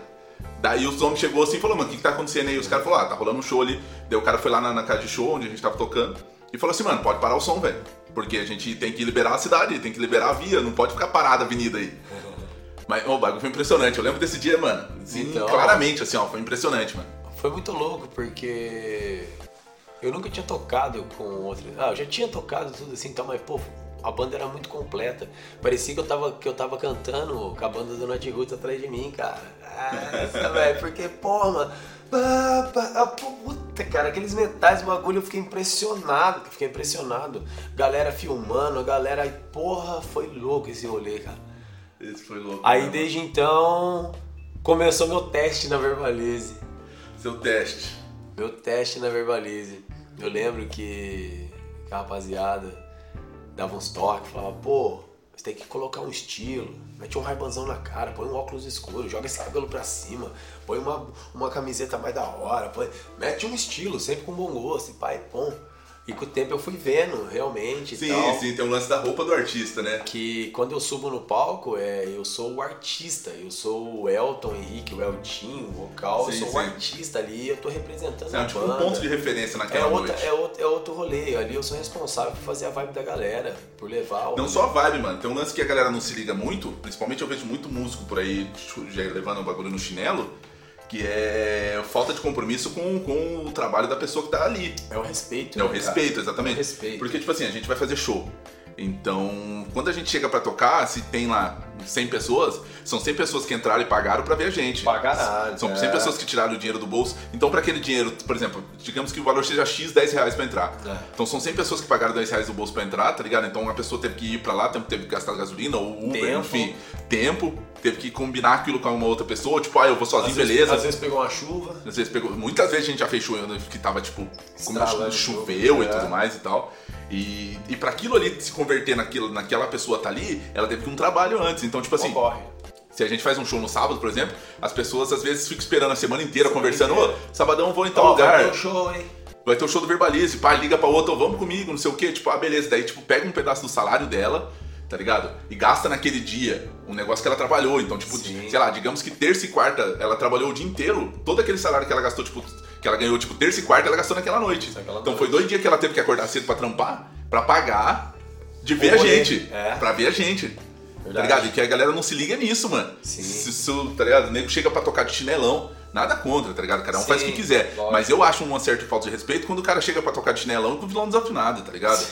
Daí os homens chegou assim e falou, mano, o que, que tá acontecendo aí? Os caras falaram, ah, tá rolando um show ali. Daí o cara foi lá na, na casa de show, onde a gente tava tocando e falou assim, mano, pode parar o som, velho. Porque a gente tem que liberar a cidade, tem que liberar a via, não pode ficar parada a avenida aí. <laughs> Mas o bagulho foi impressionante. Eu lembro desse dia, mano. Assim, então, claramente, assim, ó, foi impressionante, mano. Foi muito louco, porque eu nunca tinha tocado com outra. Ah, eu já tinha tocado tudo assim, então, mas, pô, a banda era muito completa. Parecia que eu tava, que eu tava cantando com a banda do Night Roots atrás de mim, cara. <laughs> Nossa, velho, porque, pô, mano ah, puta, cara, aqueles metais, bagulho, eu fiquei impressionado, fiquei impressionado. Galera filmando, a galera aí, porra, foi louco esse rolê, cara. Esse foi louco. Aí né, desde então começou meu teste na Verbalize. Seu teste? Meu teste na Verbalize. Eu lembro que a rapaziada dava uns toques, falava, pô, você tem que colocar um estilo, mete um raibanzão na cara, põe um óculos escuro, joga esse cabelo pra cima, põe uma, uma camiseta mais da hora, põe, mete um estilo, sempre com bom gosto, e pai, pom. E com o tempo eu fui vendo, realmente. Sim, tal, sim, tem um lance da roupa do artista, né? Que quando eu subo no palco, é, eu sou o artista, eu sou o Elton Henrique, o Eltinho, o vocal, sim, eu sou sim. o artista ali, eu tô representando sim, a é, tipo um ponto de referência naquela é outra, noite. É outro, é outro rolê, ali eu sou responsável por fazer a vibe da galera, por levar o... Não só a vibe, mano, tem um lance que a galera não se liga muito, principalmente eu vejo muito músico por aí já levando o bagulho no chinelo, que é falta de compromisso com, com o trabalho da pessoa que tá ali. É o respeito. É o né, respeito, exatamente. É o respeito. Porque, tipo assim, a gente vai fazer show. Então, quando a gente chega para tocar, se tem lá 100 pessoas, são 100 pessoas que entraram e pagaram para ver a gente. Pagaram. São 100 é. pessoas que tiraram o dinheiro do bolso. Então, para aquele dinheiro, por exemplo, digamos que o valor seja X, 10 reais pra entrar. É. Então, são 100 pessoas que pagaram 10 reais do bolso para entrar, tá ligado? Então, a pessoa teve que ir para lá, teve que gastar gasolina ou Uber, tempo. enfim, tempo. Teve que combinar aquilo com uma outra pessoa, tipo, ah, eu vou sozinho, às beleza. Vezes, às vezes pegou uma chuva. Às vezes pegou. Muitas vezes a gente já fechou que tava, tipo, como choveu e é. tudo mais e tal. E, e para aquilo ali se converter naquilo, naquela pessoa tá ali, ela teve que um trabalho antes. Então, tipo assim. Ocorre. Se a gente faz um show no sábado, por exemplo, as pessoas às vezes ficam esperando a semana inteira semana conversando, ô, sabadão vou em tal oh, lugar. Vai ter um show, hein? Vai ter um show do Verbalize, pá, liga pra outra, vamos comigo, não sei o quê. Tipo, ah, beleza. Daí, tipo, pega um pedaço do salário dela, tá ligado? E gasta naquele dia um negócio que ela trabalhou. Então, tipo, Sim. sei lá, digamos que terça e quarta ela trabalhou o dia inteiro, todo aquele salário que ela gastou, tipo, Que ela ganhou, tipo, terça e quarta, ela gastou naquela noite. Naquela então noite. foi dois dias que ela teve que acordar cedo pra trampar, pra pagar de ver a gente. É. Pra ver a gente. Tá Verdade. ligado? E que a galera não se liga nisso, mano. Sim. Se, se, tá ligado? O nego chega pra tocar de chinelão, nada contra, tá ligado? Cada um faz o que Sim, quiser. lógico. Mas eu acho uma certa falta de respeito quando o cara chega pra tocar de chinelão com o vilão desafinado, tá ligado?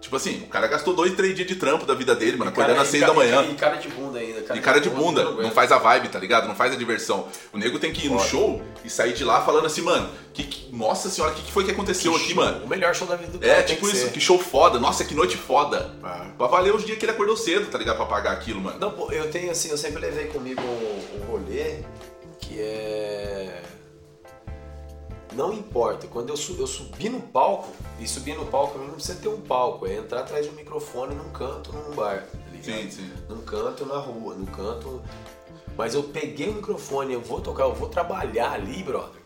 Tipo assim, o cara gastou dois, três dias de trampo da vida dele, mano, acordando às seis da manhã. E cara de bunda ainda. Cara E cara de bunda, não não faz a vibe, tá ligado? Não faz a diversão. O nego tem que ir no show e sair de lá falando assim, mano, que, que- nossa senhora, o que, que foi que aconteceu aqui, show, mano? O melhor show da vida do cara. É, tipo que isso, ser. que show foda, nossa, que noite foda. Ah. Pra valer os dias que ele acordou cedo, tá ligado? Pra pagar aquilo, mano. Não, pô, eu tenho assim, eu sempre levei comigo um, um rolê que é. Não importa, quando eu, eu subi no palco, e subir no palco não precisa ter um palco, é entrar atrás de um microfone num canto, num bar, tá? Sim, sim. Num canto na rua, num canto. Mas eu peguei o microfone, eu vou tocar, eu vou trabalhar ali, brother.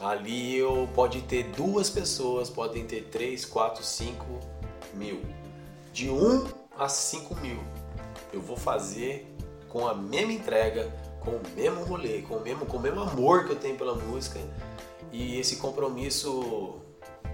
Ali eu pode ter duas pessoas, podem ter três, quatro, cinco mil. De um a cinco mil. Eu vou fazer com a mesma entrega, com o mesmo rolê, com o mesmo, com o mesmo amor que eu tenho pela música. E esse compromisso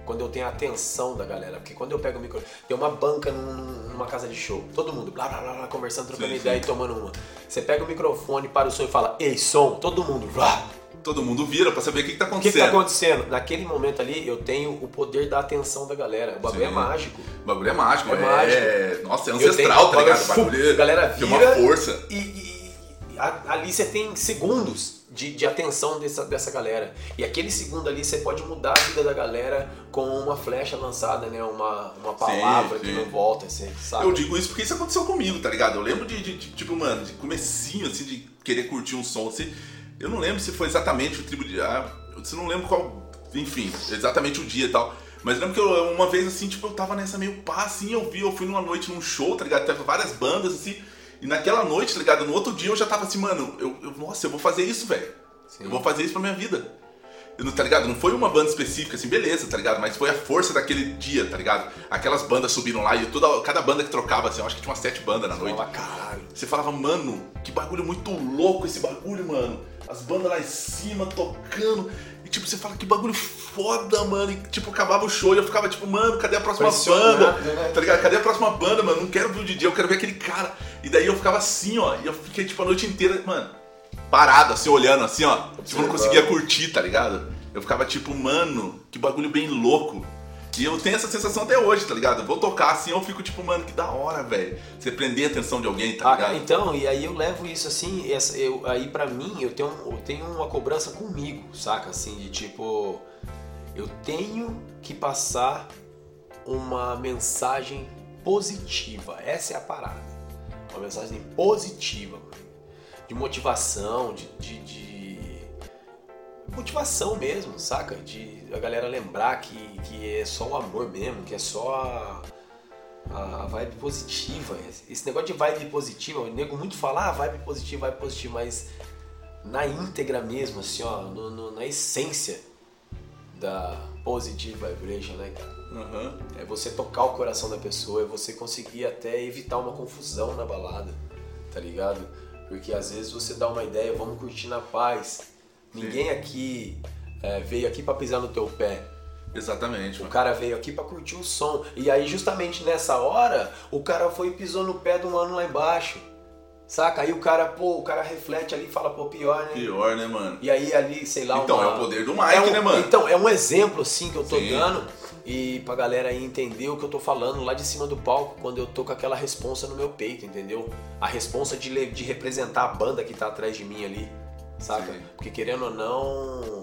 quando eu tenho a atenção da galera. Porque quando eu pego o microfone. Tem uma banca num- numa casa de show. Todo mundo blá blá blá, blá conversando, trocando Sim, ideia sim. e tomando uma. Você pega o microfone, para o som e fala, ei, som, todo mundo. Blá. Todo mundo vira pra saber o que, que tá O que, acontecendo. tá acontecendo? Naquele momento ali, eu tenho o poder da atenção da galera. O bagulho Sim. é mágico. O bagulho é mágico, É é. mágico. Nossa, é Eu tenho- ancestral, tá ligado? O bagulho a galera tem uma vira força. E, e- e ali você tem segundos de, de atenção dessa, dessa galera. E aquele segundo ali você pode mudar a vida da galera com uma flecha lançada, né? Uma, uma palavra que sim. não volta, você sabe? Eu digo isso porque isso aconteceu comigo, tá ligado? Eu lembro de, de- de, tipo, mano, de comecinho, assim, de querer curtir um som, assim. Eu não lembro se foi exatamente o tribo de... Ah, eu não lembro qual... Enfim, exatamente o dia e tal. Mas lembro que eu, uma vez, assim, tipo, eu tava nessa meio pá, assim, eu vi, eu fui numa noite num show, tá ligado? Teve várias bandas, assim. E naquela noite, tá ligado? No outro dia eu já tava assim, mano, eu, eu- nossa, eu vou fazer isso, velho. Eu vou fazer isso pra minha vida. Eu tá ligado? Não foi uma banda específica, assim, beleza, tá ligado? Mas foi a força daquele dia, tá ligado? Aquelas bandas subiram lá e toda, cada banda que trocava, assim, eu acho que tinha umas sete bandas na Você noite. fala, caralho. Você falava, mano, que bagulho muito louco esse bagulho, mano. As bandas lá em cima tocando. E tipo, você fala, que bagulho foda, mano. E tipo, acabava o show e eu ficava tipo, mano, cadê a próxima banda? Né? Tá ligado? Cadê a próxima banda, mano? Não quero ver o DJ, eu quero ver aquele cara. E daí eu ficava assim, ó. E eu fiquei tipo a noite inteira, mano, parado, assim, olhando, assim, ó. Tipo, eu não conseguia curtir, tá ligado? Eu ficava tipo, mano, que bagulho bem louco. E eu tenho essa sensação até hoje, tá ligado? Eu vou tocar assim, eu fico tipo, mano, que da hora, velho. Você prender a atenção de alguém, tá Ah, ligado? então, e aí eu levo isso assim, essa, eu, aí pra mim eu tenho, eu tenho uma cobrança comigo, saca? Assim, de tipo, eu tenho que passar uma mensagem positiva. Essa é a parada. Uma mensagem positiva. De motivação, de, de, de- Motivação mesmo, saca? De a galera lembrar que, que é só o amor mesmo, que é só a, a vibe positiva. Esse negócio de vibe positiva, o nego muito fala, ah, vibe positiva, vibe positiva, mas na íntegra mesmo, assim, ó, no- no- na essência da positive vibration, né, cara? Aham. É você tocar o coração da pessoa, é você conseguir até evitar uma confusão na balada, tá ligado? Porque às vezes você dá uma ideia, vamos curtir na paz. Ninguém aqui é, veio aqui pra pisar no teu pé. Exatamente, O mano. cara veio aqui pra curtir o som. E aí, justamente nessa hora, o cara foi e pisou no pé de um ano lá embaixo. Saca? Aí o cara, pô, o cara reflete ali e fala, pô, pior, né? Pior, né, mano? E aí ali, sei lá, Então, uma- é o poder do Mike, é um- né, mano? Então, é um exemplo, assim, que eu tô Sim. dando. E pra galera aí entender o que eu tô falando lá de cima do palco, quando eu tô com aquela responsa no meu peito, entendeu? A responsa de, de representar a banda que tá atrás de mim ali, saca? Sim. Porque querendo ou não...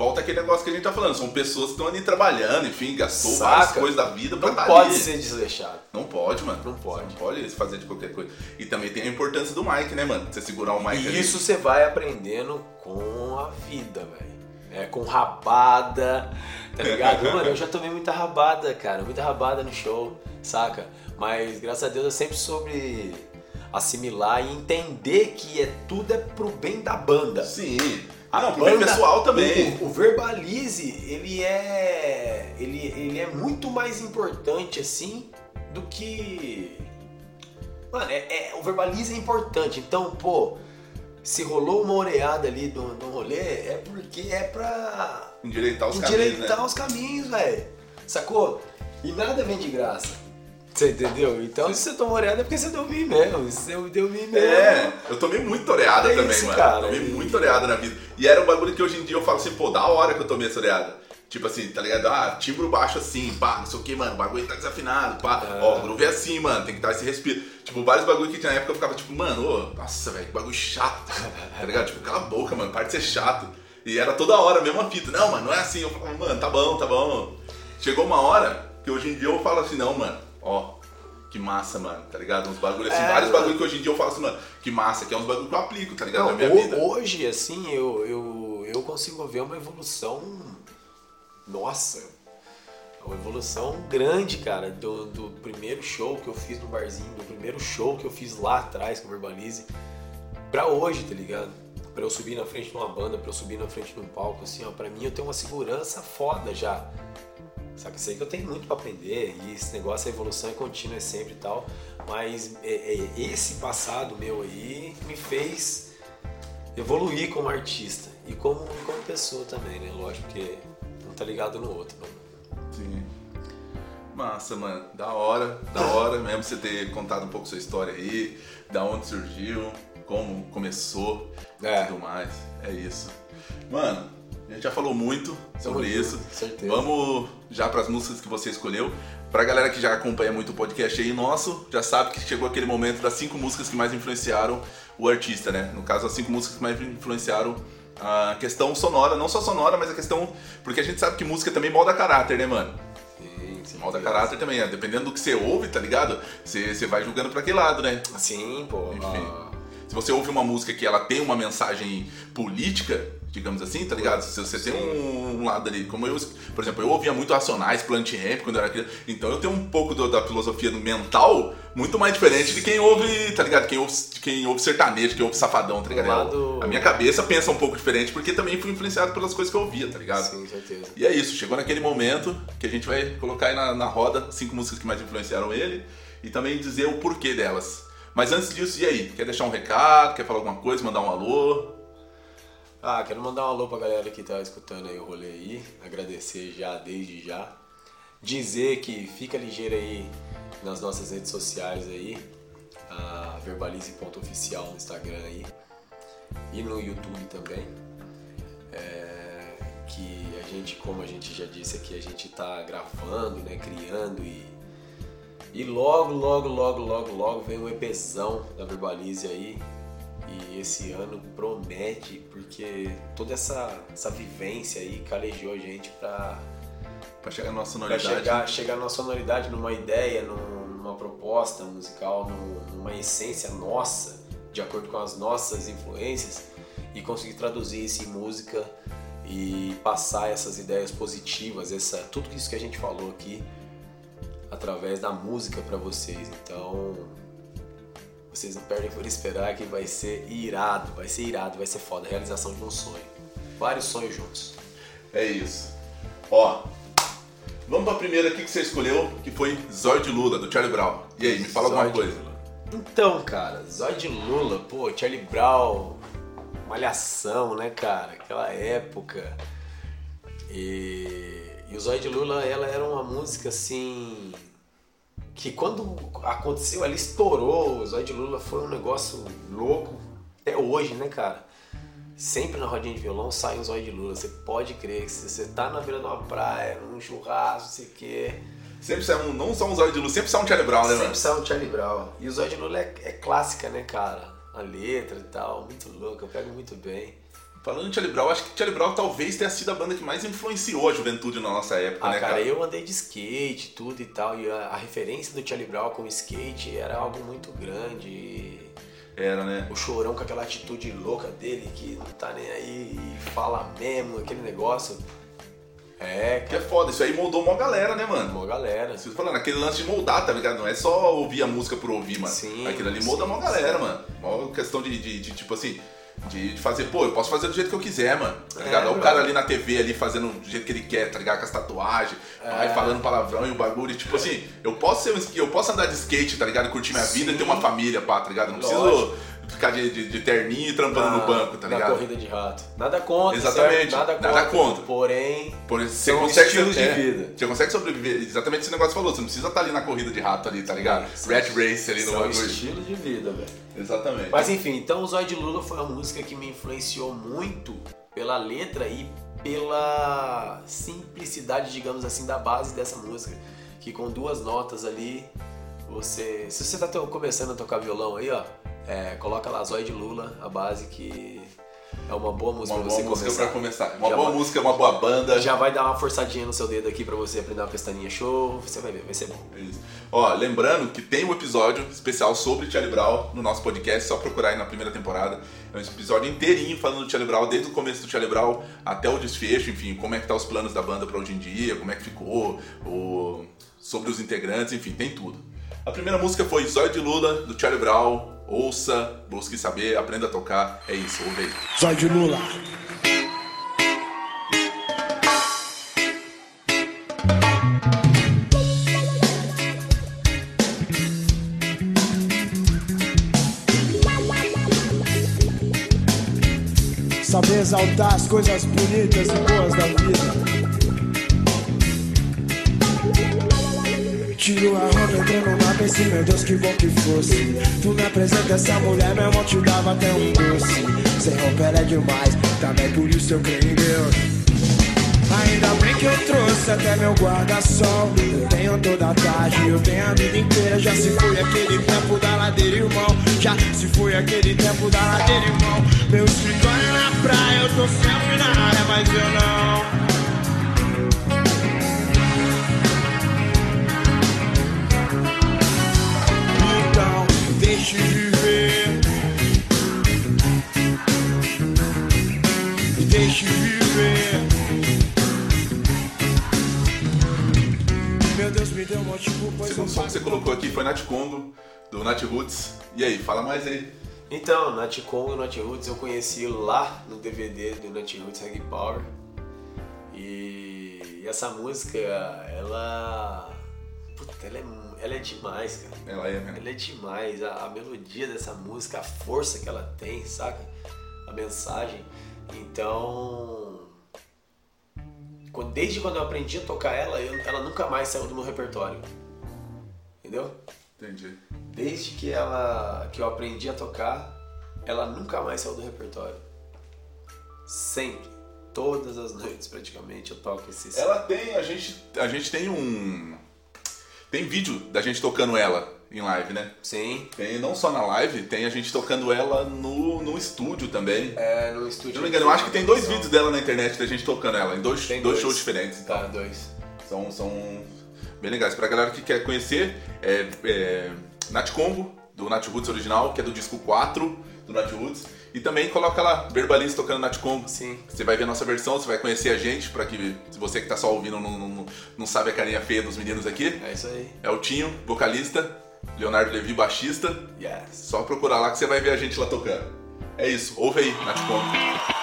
Volta aquele negócio que a gente tá falando. São pessoas que estão ali trabalhando, enfim, gastou Saca? várias coisas da vida pra Não tá pode ali. ser desleixado. Não pode, mano. Não pode. Não pode fazer de qualquer coisa. E também tem a importância do Mike, né, mano? Você segurar o Mike E ali. isso você vai aprendendo com a vida, velho. É, com rabada, tá ligado? <laughs> Mano, eu já tomei muita rabada, cara. Muita rabada no show, saca? Mas graças a Deus eu sempre soube assimilar e entender que é tudo é pro bem da banda. Sim. A não, banda- pessoal também. O, o verbalize, ele é. Ele, ele é muito mais importante assim do que. Mano, é, é- o verbalize é importante. Então, pô, se rolou uma oreada ali do, do rolê, é porque é pra Endireitar os endireitar caminhos, né? os caminhos, velho. Sacou? E nada vem de graça. Você entendeu? Então se você tomou oreada é porque você deu mim mesmo. Se deu mim mesmo. É, eu tomei muito oreada É também, isso, mano. cara. Tomei muito oreada na vida. E era um bagulho que hoje em dia eu falo assim, pô, da hora que eu tomei essa oreada. Tipo assim, tá ligado? Ah, timbro baixo assim, pá, não sei o que, mano, o bagulho tá desafinado, pá. É. Ó, o groove é assim, mano, tem que dar esse respiro. Tipo, vários bagulho que tinha na época eu ficava tipo, mano, ô, nossa, velho, que bagulho chato. <laughs> tá ligado? Tipo, cala a boca, mano, para de ser chato. E era toda hora a mesma fita. Não, mano, não é assim. Eu falava, mano, tá bom, tá bom. Chegou uma hora que hoje em dia eu falo assim, não, mano, ó, que massa, mano, tá ligado? Uns bagulho assim, É, vários mano. bagulho que hoje em dia eu falo assim, mano, que massa, que é uns bagulho que eu aplico, tá ligado? Não, na minha vida. hoje, assim, eu, eu, eu consigo ver uma evolução. Nossa! Uma evolução grande, cara, do, do primeiro show que eu fiz no barzinho, do primeiro show que eu fiz lá atrás com o Verbalize, pra hoje, tá ligado? Pra eu subir na frente de uma banda, pra eu subir na frente de um palco, assim, ó, pra mim eu tenho uma segurança foda já. Saca, sei que eu tenho muito pra aprender e esse negócio, a evolução é contínua, é sempre e tal, mas é- é- esse passado meu aí me fez evoluir como artista e como, como pessoa também, né? Lógico que um tá ligado no outro, né? Sim. Massa, mano. Da hora, da hora mesmo você ter contado um pouco sua história aí, da onde surgiu, como começou É. e tudo mais. É isso. Mano, a gente já falou muito sobre Tamo isso. junto, certeza. Vamos já pras músicas que você escolheu. Pra galera que já acompanha muito o podcast aí nosso, já sabe que chegou aquele momento das cinco músicas que mais influenciaram o artista, né? No caso, as cinco músicas que mais influenciaram a questão sonora, não só sonora, mas a questão. Porque a gente sabe que música também molda caráter, né, mano? Sim, sim. Molda caráter também, né? dependendo do que você ouve, tá ligado? Você, você vai julgando pra aquele lado, né? Sim, pô. Enfim. ah, Se você ouve uma música que ela tem uma mensagem política, digamos assim, tá ligado? Se você tem um, um lado ali, como eu, por exemplo, eu ouvia muito Racionais, Plant Ramp quando eu era criança, então eu tenho um pouco do- da filosofia do mental muito mais diferente de quem ouve, tá ligado? Quem ouve, quem ouve sertanejo, quem ouve safadão, tá ligado? Lado- A minha cabeça pensa um pouco diferente porque também fui influenciado pelas coisas que eu ouvia, tá ligado? sim, certeza. E é isso, chegou naquele momento que a gente vai colocar aí na, na roda cinco músicas que mais influenciaram ele e também dizer o porquê delas. Mas antes disso, e aí? Quer deixar um recado? Quer falar alguma coisa? Mandar um alô? Ah, quero mandar um alô pra galera que tá escutando aí o rolê aí. Agradecer já, desde já. Dizer que fica ligeiro aí nas nossas redes sociais aí. A verbalize.oficial no Instagram aí. E no YouTube também. É, que a gente, como a gente já disse aqui, a gente tá gravando, né? Criando e. E logo, logo, logo, logo, logo vem um EPzão da Verbalize aí. E esse ano promete, porque toda essa, essa vivência aí calejou a gente pra, Pra chegar na nossa pra sonoridade. chegar, chegar numa sonoridade, numa ideia, num- numa proposta musical, num- numa essência nossa, de acordo com as nossas influências, e conseguir traduzir isso em música e passar essas ideias positivas, essa, tudo isso que a gente falou aqui, através da música pra vocês. Então, vocês não perdem por esperar que vai ser irado, vai ser irado, vai ser foda. Realização de um sonho. Vários sonhos juntos. É isso. Ó, vamos pra primeira aqui que você escolheu, que foi Zóio de Lula, do Charlie Brown. E aí, me fala alguma coisa. Lula. Então, cara, Zóio de Lula, pô, Charlie Brown, Malhação, né, cara? Aquela época. E, e o Zóio de Lula, ela era uma música assim. Que quando aconteceu, ela estourou. O Zóio de Lula foi um negócio louco. Até hoje, né, cara? Sempre na rodinha de violão sai um Zóio de Lula. Você pode crer que se você tá na beira de uma praia, num churrasco, não sei o quê. Sempre sai um, não só um Zóio de Lula, sempre sai um Charlie Brown, né, mano? Sempre sai um Charlie Brown. E o Zóio de Lula é, é clássica, né, cara? A letra e tal, muito louco, eu pego muito bem. Falando em Charlie Brown, acho que Charlie Brown talvez tenha sido a banda que mais influenciou a juventude na nossa época, Ah, né, cara, cara? eu andei de skate, tudo e tal, e a, a referência do Charlie Brown com skate era algo muito grande. Era, né? O chorão com aquela atitude louca dele, que não tá nem aí e fala mesmo, aquele negócio. É, Que é cara, foda, isso aí moldou uma galera, né, mano? uma galera. Você falando, aquele lance de moldar, tá ligado? Não é só ouvir a música por ouvir, mano. Sim, Aquilo ali molda sim, uma galera, mano. Uma questão de, de, de, tipo assim, de, de fazer, pô, eu posso fazer do jeito que eu quiser, mano. Tá É, ligado? Olha o cara ali na TV ali fazendo do jeito que ele quer, tá ligado? Com as tatuagens, É. vai falando palavrão e o bagulho. Tipo assim, eu posso ser um, eu posso andar de skate, tá ligado? Curtir minha vida e ter Sim. uma família, pá, tá ligado? Não preciso Lógico. Ficar de, de, de terninho e trampando no banco, tá na ligado? corrida de rato. Nada contra, Exatamente, certo? Nada contra. nada contra. Porém, Por isso, você consegue estilos de é, vida. Você consegue sobreviver. Exatamente esse negócio falou. Você não precisa estar ali na corrida de rato ali, tá ligado? São- Rat Race ali no bagulho. estilo de vida, velho. Exatamente. Mas enfim, então o Zóio de Lula foi uma música que me influenciou muito pela letra e pela simplicidade, digamos assim, da base dessa música. Que com duas notas ali, você. Se você tá começando a tocar violão aí, ó, é, coloca lá Zóio de Lula, a base que é uma boa música uma pra boa você música começar. pra começar. Uma Já boa vai- música, uma boa banda. Já vai dar uma forçadinha no seu dedo aqui pra você aprender uma pestaninha show, você vai ver, vai ser bom. Isso. Ó, lembrando que tem um episódio especial sobre Charlie Brown no nosso podcast, só procurar aí na primeira temporada. É um episódio inteirinho falando do Charlie Brown, desde o começo do Charlie Brown até o desfecho, enfim, como é que tá os planos da banda pra hoje em dia, como é que ficou, o... sobre os integrantes, enfim, tem tudo. A primeira música foi Zóio de Lula, do Charlie Brown. Ouça, busque saber, aprenda a tocar. É isso, ouve aí. Zóio de Lula. Saber exaltar as coisas bonitas e boas da vida. Tiro a roupa entrando na pensei, meu Deus, que bom que fosse. Tu me apresenta essa mulher, meu irmão te dava até um doce. Sem roupa ela é demais, também por isso eu creio em Deus. Ainda bem que eu trouxe até meu guarda-sol. Eu tenho toda a tarde, eu tenho a vida inteira. Já se foi aquele tempo da ladeira, irmão. Já se foi aquele tempo da ladeira, irmão. Meu escritório é na praia, eu tô sempre na área, mas eu não. Deixe viver. Deixe viver. Meu Deus me deu motivo, O pois segundo som que você colocou aqui foi Nat Congo, do Nat Roots. E aí, fala mais aí. Então, Nat Congo e Nat Roots eu conheci lá no DVD do Nat Roots Reggae Power. E essa música, ela. Puta, ela é, ela é demais, cara. Ela é mesmo. Ela é demais. A, a melodia dessa música, a força que ela tem, saca? A mensagem. Então. quando- Desde quando eu aprendi a tocar ela, eu- ela nunca mais saiu do meu repertório. Entendeu? Entendi. Desde que ela que eu aprendi a tocar, ela nunca mais saiu do repertório. Sempre, todas as noites praticamente eu toco esse Ela tem, a gente, a gente tem um. Tem vídeo da gente tocando ela em live, né? Sim. Tem não só na live, tem a gente tocando ela no, no estúdio também. É, no estúdio. eu não me engano, eu acho que tem dois vídeos dela na internet da gente tocando ela, em dois, dois, dois. shows diferentes. Então. Tá, dois. São, são bem legais. Pra galera que quer conhecer, é, é Nat Congo, do Nat Roots original, que é do disco 4 do Nat Roots. E também coloca lá, Berbalins tocando Nat. Sim. Você vai ver a nossa versão, você vai conhecer a gente, pra que se você que tá só ouvindo não, não, não sabe a carinha feia dos meninos aqui. É isso aí. É o Tinho, vocalista, Leonardo Levi, baixista. Yes. Só procurar lá que você vai ver a gente lá tocando. É isso, ouve aí, Nat.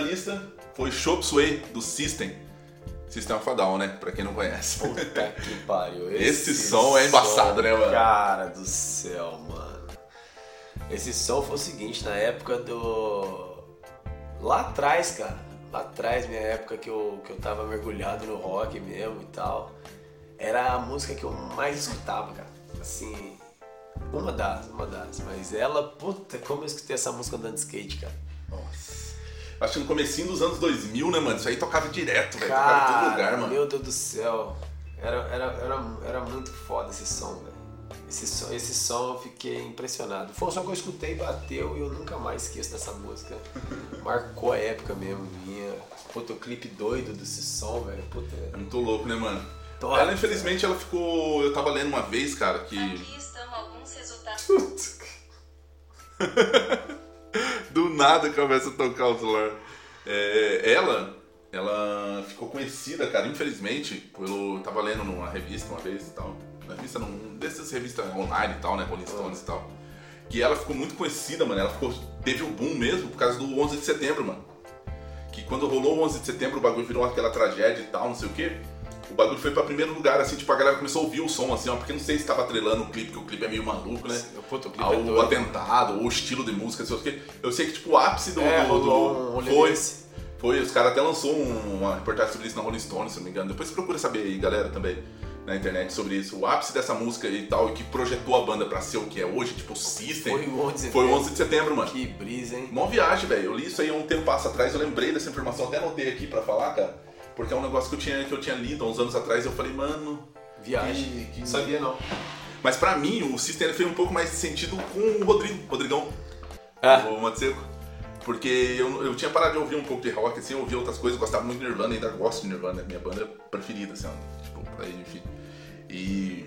Lista foi Chop Suey, do System. System of a Down, né? Pra quem não conhece. Puta <laughs> que pariu. Esse som é embaçado, né, mano? Cara do céu, mano. Esse som foi o seguinte, na época do. Lá atrás, cara. Lá atrás, minha época que eu, que eu tava mergulhado no rock mesmo e tal. Era a música que eu mais escutava, cara. Assim. Uma das, uma das. Mas ela, puta, como eu escutei essa música andando de skate, cara. Nossa. Acho que no comecinho dos anos 2000, né, mano? Isso aí tocava direto, velho. Tocava em todo Cara, lugar, mano. meu Deus do céu. Era, era, era, era muito foda esse som, velho. Esse som, esse som eu fiquei impressionado. Foi um som que eu escutei, bateu e eu nunca mais esqueço dessa música. <laughs> Marcou a época mesmo minha. Puta, o clipe doido desse som, velho. Puta. É muito louco, né, mano? Top, ela, infelizmente, ela ficou. Eu tava lendo uma vez, cara, que. Aqui estão alguns resultados. <laughs> Do nada começa a tocar o celular. É, ela, ela ficou conhecida, cara, infelizmente, pelo. Tava lendo numa revista uma vez e tal. Uma revista num. Dessas revistas online e tal, né? Rolling Stones e tal. Que ela ficou muito conhecida, mano. Ela ficou. Teve o boom mesmo por causa do 11 de setembro, mano. Que quando rolou o 11 de setembro o bagulho virou aquela tragédia e tal, não sei o quê. O bagulho foi pra primeiro lugar, assim, tipo, a galera começou a ouvir o som, assim, ó, porque não sei se tava atrelando o clipe, que o clipe é meio maluco, né? Puta, o clipe ao é doido. atentado, ou o estilo de música, o quê. Eu sei que, tipo, o ápice do. É, do- do- rolê foi, foi, os caras até lançou um- uma reportagem sobre isso na Rolling Stone, se não me engano. Depois procura saber aí, galera, também, na internet, sobre isso. O ápice dessa música e tal, e que projetou a banda pra ser o que é hoje, tipo, o System. Foi o 11 de Foi o setembro. 11 de setembro, mano. Que brisa, hein? Mó viagem, velho. Eu li isso aí um tempo passo atrás, eu lembrei dessa informação, até anotei aqui pra falar, cara. Porque é um negócio que eu tinha, que eu tinha lido há uns anos atrás e eu falei, mano. Viagem. Que- que- Sabia não. Mas pra mim, o System fez um pouco mais de sentido com o Rodrigo, Rodrigão, Ah. o Matseco. Porque eu, eu tinha parado de ouvir um pouco de rock, assim, eu ouvia outras coisas, gostava muito de Nirvana, ainda gosto de Nirvana, é minha banda preferida, assim, ó, tipo, pra ele, enfim. E,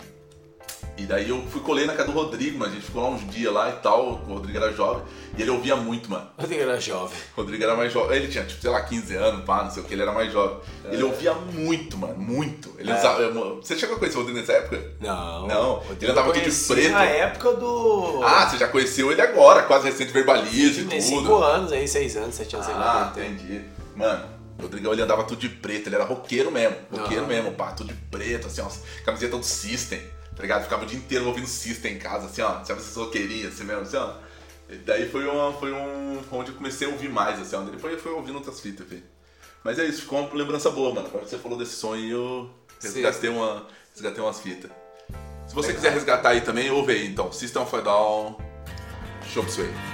e daí eu fui colher na casa do Rodrigo, mano, a gente ficou lá uns dias lá e tal, o Rodrigo era jovem, e ele ouvia muito, mano. Eu tenho era jovem. O Rodrigo era mais jovem. Ele tinha, tipo, sei lá, 15 anos, pá, não sei o que, ele era mais jovem. Ele ouvia muito, mano, muito. Ele É. usava. Você chegou a conhecer o Rodrigo nessa época? Não. Não, Eu ele andava tudo de preto. Na época do. Ah, você já conheceu ele agora, quase recente verbaliza Tem e tudo. anos aí, seis anos, sete anos, sei Ah, lá. entendi. Mano, o Rodrigão ele andava tudo de preto, ele era roqueiro mesmo. Roqueiro Ah. mesmo, pá, tudo de preto, assim, ó, camiseta do System, tá ligado? Ficava o dia inteiro ouvindo System em casa, assim, ó, sabe essas roqueirinhas, assim mesmo, assim, ó. E daí foi, uma, foi um. onde eu comecei a ouvir mais, assim, onde depois foi ouvindo outras fitas, filho. Mas é isso, ficou uma lembrança boa, mano. Agora que você falou desse sonho, eu resgatei, uma, resgatei umas fitas. Se você quiser resgatar aí também, ouve aí então. System of a Down, Chop Suey.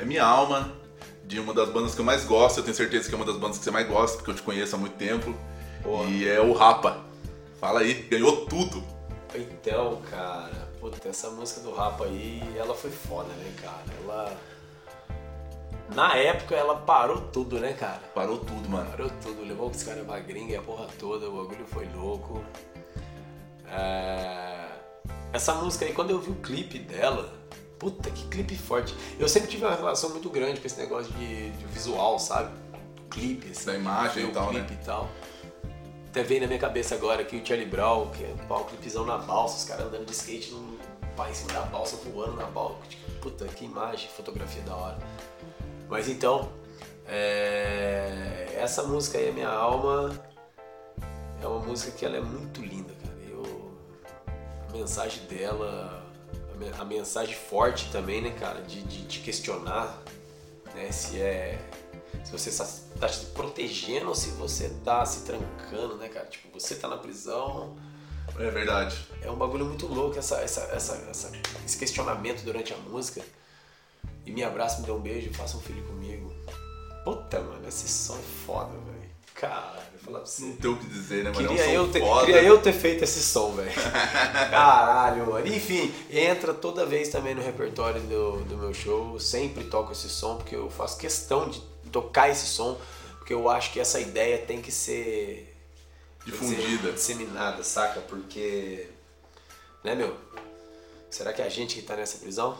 É minha alma, de uma das bandas que eu mais gosto. Eu tenho certeza que é uma das bandas que você mais gosta, porque eu te conheço há muito tempo. Boa. E é o Rapa. Fala aí, ganhou tudo. Então, cara, puta, essa música do Rapa aí, ela foi foda, né, cara? Ela. Na época ela parou tudo, né, cara? Parou tudo, mano. Parou tudo, levou os caras pra gringa e a porra toda, o bagulho foi louco. É, Essa música aí, quando eu vi o clipe dela, puta que clipe forte. Eu sempre tive uma relação muito grande com esse negócio de, de visual, sabe? Clipe, assim. Da imagem e tal, o clipe né? e tal. Até veio na minha cabeça agora aqui o Charlie Brown, que é um pau, clipezão na balsa, os caras andando de skate num pai em cima da balsa, voando na balsa. Tipo, Puta, que imagem, fotografia da hora. Mas então, é, essa música aí, é minha alma, é uma música que ela é muito linda, cara. Eu, a mensagem dela, a me- a mensagem forte também, né, cara, de, de, de questionar, né, se é se você está tá se protegendo ou se você tá se trancando, né, cara? Tipo, você tá na prisão, É verdade. é um bagulho muito louco essa, essa, essa, essa- esse questionamento durante a música. E me abraça, me dê um beijo, faça um filho comigo. Puta, mano, esse som é foda, velho. Eu falar pra você. Não tem o que dizer, né? Queria, é um eu ter, foda. queria eu ter feito esse som, velho. <laughs> Caralho, mano. Enfim, entra toda vez também no repertório do, do meu show. Eu sempre toco esse som, porque eu faço questão de tocar esse som, porque eu acho que essa ideia tem que ser Difundida. ser disseminada, saca? Porque. Né, meu? Será que é a gente que tá nessa prisão?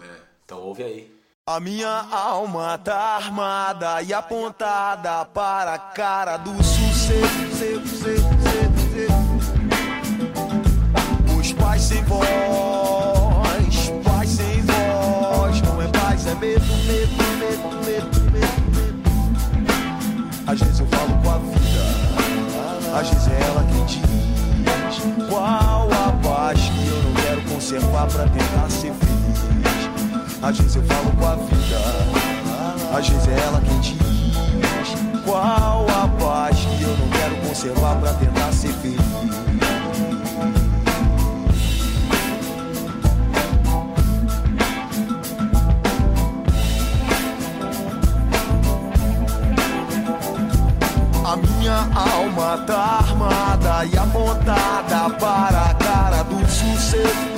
É. Então ouve aí. A minha alma tá armada e apontada para a cara do sucesso. Os pais sem voz, pais sem voz, não é paz, é medo, medo, medo, medo, medo, medo. Às vezes eu falo com a vida, às vezes é ela quem diz qual a paz que eu não quero conservar pra tentar ser feliz. Às vezes eu falo com a vida, às vezes é ela quem diz qual a paz que eu não quero conservar pra tentar ser feliz. A minha alma tá armada e apontada para a cara do sucesso.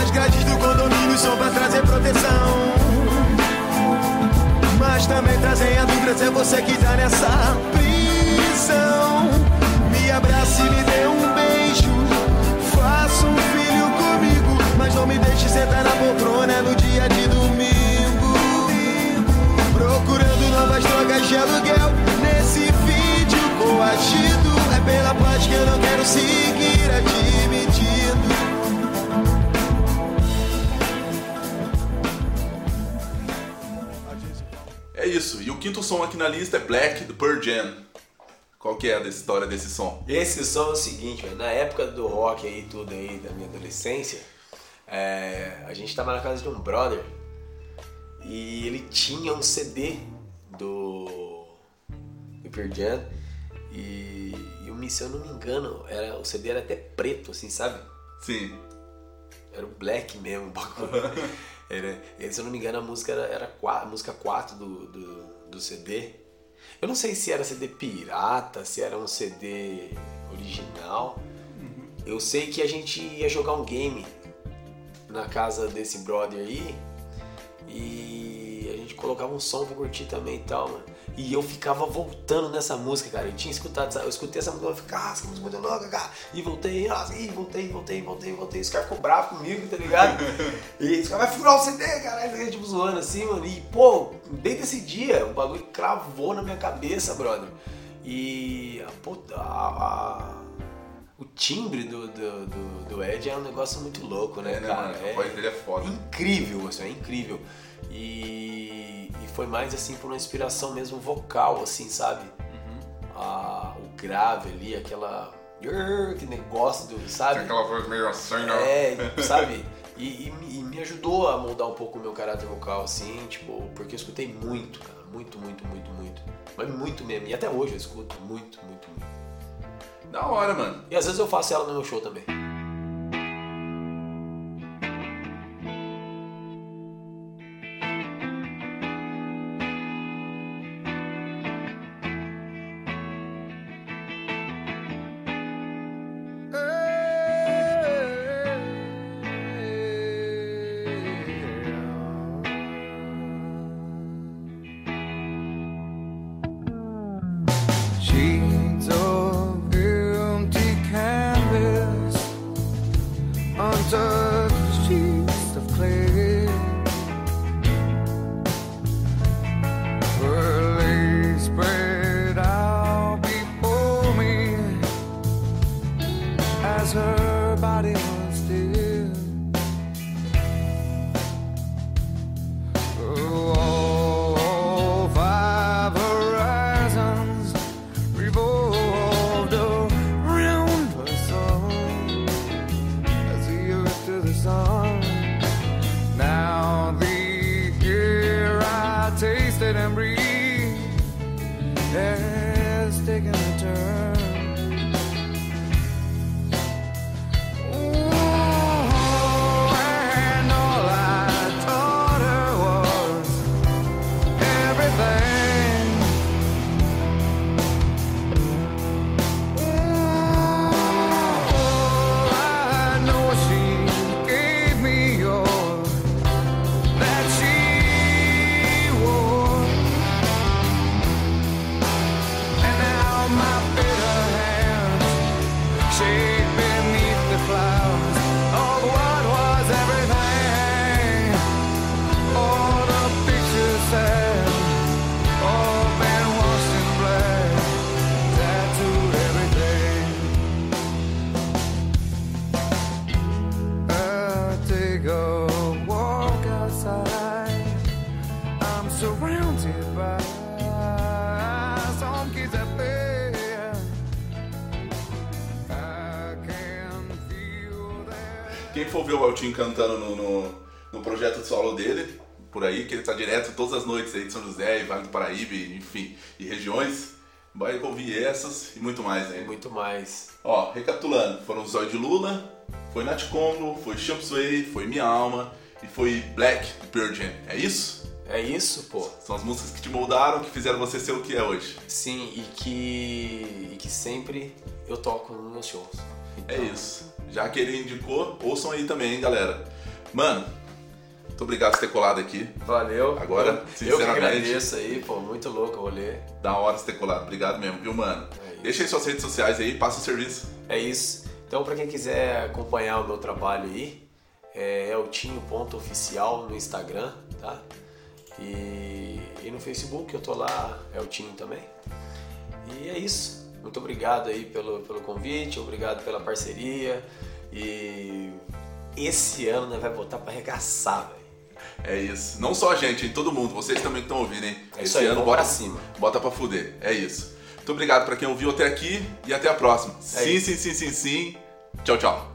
As grades do condomínio são pra trazer proteção. Mas também trazem a dúvida se é você que tá nessa prisão. Me abrace e me dê um beijo. Faça um filho comigo. Mas não me deixe sentar na poltrona no dia de domingo. Procurando novas drogas de aluguel. Nesse vídeo coagido. É pela paz que eu não quero seguir admitindo. É quinto som aqui na lista é Black, do Pearl Jam. Qual que é a história desse som? Esse som é o seguinte, na época do rock aí, tudo aí, da minha adolescência, é, a gente tava na casa de um brother e ele tinha um CD do, do Pearl Jam e, e o- se eu não me engano, era, o CD era até preto, assim, sabe? Sim. Era o black mesmo, o bagulho. Era, se eu não me engano, a música era, era a música 4 do, do, do CD. Eu não sei se era CD pirata, se era um CD original. Eu sei que a gente ia jogar um game na casa desse brother aí e a gente colocava um som pra curtir também e tal, mano. E eu ficava voltando nessa música, cara. Eu tinha escutado, eu escutei essa música, eu fiquei, ah, essa música é muito louca, cara. E voltei, ah, e voltei, voltei, voltei, voltei. Os caras ficou bravo comigo, tá ligado? <laughs> e os caras, vai furar o CD, cara. Aí, tipo, zoando assim, mano. E, pô, desde esse dia, o bagulho cravou na minha cabeça, brother. E a, puta, a, a- o timbre do, do, do, do Ed é um negócio muito louco, né, É, né, cara? mano? A voz dele é foda. incrível, assim, é incrível. E, e foi mais assim por uma inspiração mesmo vocal, assim, sabe? Ah, o grave ali, aquela. Que negócio do. Sabe? Aquela voz meio assim, né? É, <laughs> sabe? E, e me- e me ajudou a moldar um pouco o meu caráter vocal, assim, tipo, porque eu escutei muito, cara. Muito, muito, muito, muito. Mas muito mesmo. E até hoje eu escuto muito, muito, muito. Da hora, mano. E às vezes eu faço ela no meu show também. Cantando no, no, no projeto solo dele, por aí, que ele tá direto todas as noites aí de São José e Vale do Paraíba, enfim, e regiões, vai ouvir essas e muito mais ainda. muito mais. Ó, recapitulando, foram Zóio de Lula, foi Nat Congo, foi Champ Sway, foi Minha Alma e foi Black do Pearl Jam. É isso? É isso, pô. São as músicas que te moldaram, que fizeram você ser o que é hoje. Sim, e que, e que sempre eu toco nos meus shows. É Então, isso. Já que ele indicou, ouçam aí também, hein, galera. Mano, muito obrigado por ter colado aqui. Valeu. Agora, eu, eu que sinceramente- agradeço aí, pô, muito louco o rolê. Da hora você ter colado. Obrigado mesmo, viu, mano? É. Deixa aí suas redes sociais aí, passa o serviço. É isso. Então, pra quem quiser acompanhar o meu trabalho aí, é eltinho.oficial no Instagram, tá? E, e no Facebook eu tô lá, Eltinho também. E é isso. Muito obrigado aí pelo, pelo convite, obrigado pela parceria. E esse ano né, vai botar pra arregaçar, velho. É isso. Não só a gente, hein? Todo mundo. Vocês também estão ouvindo, hein? É isso aí, vamos bota pra cima. Bota pra fuder. É isso. Muito obrigado pra quem ouviu até aqui e até a próxima. É sim, isso. sim, sim, sim, sim. Tchau, tchau.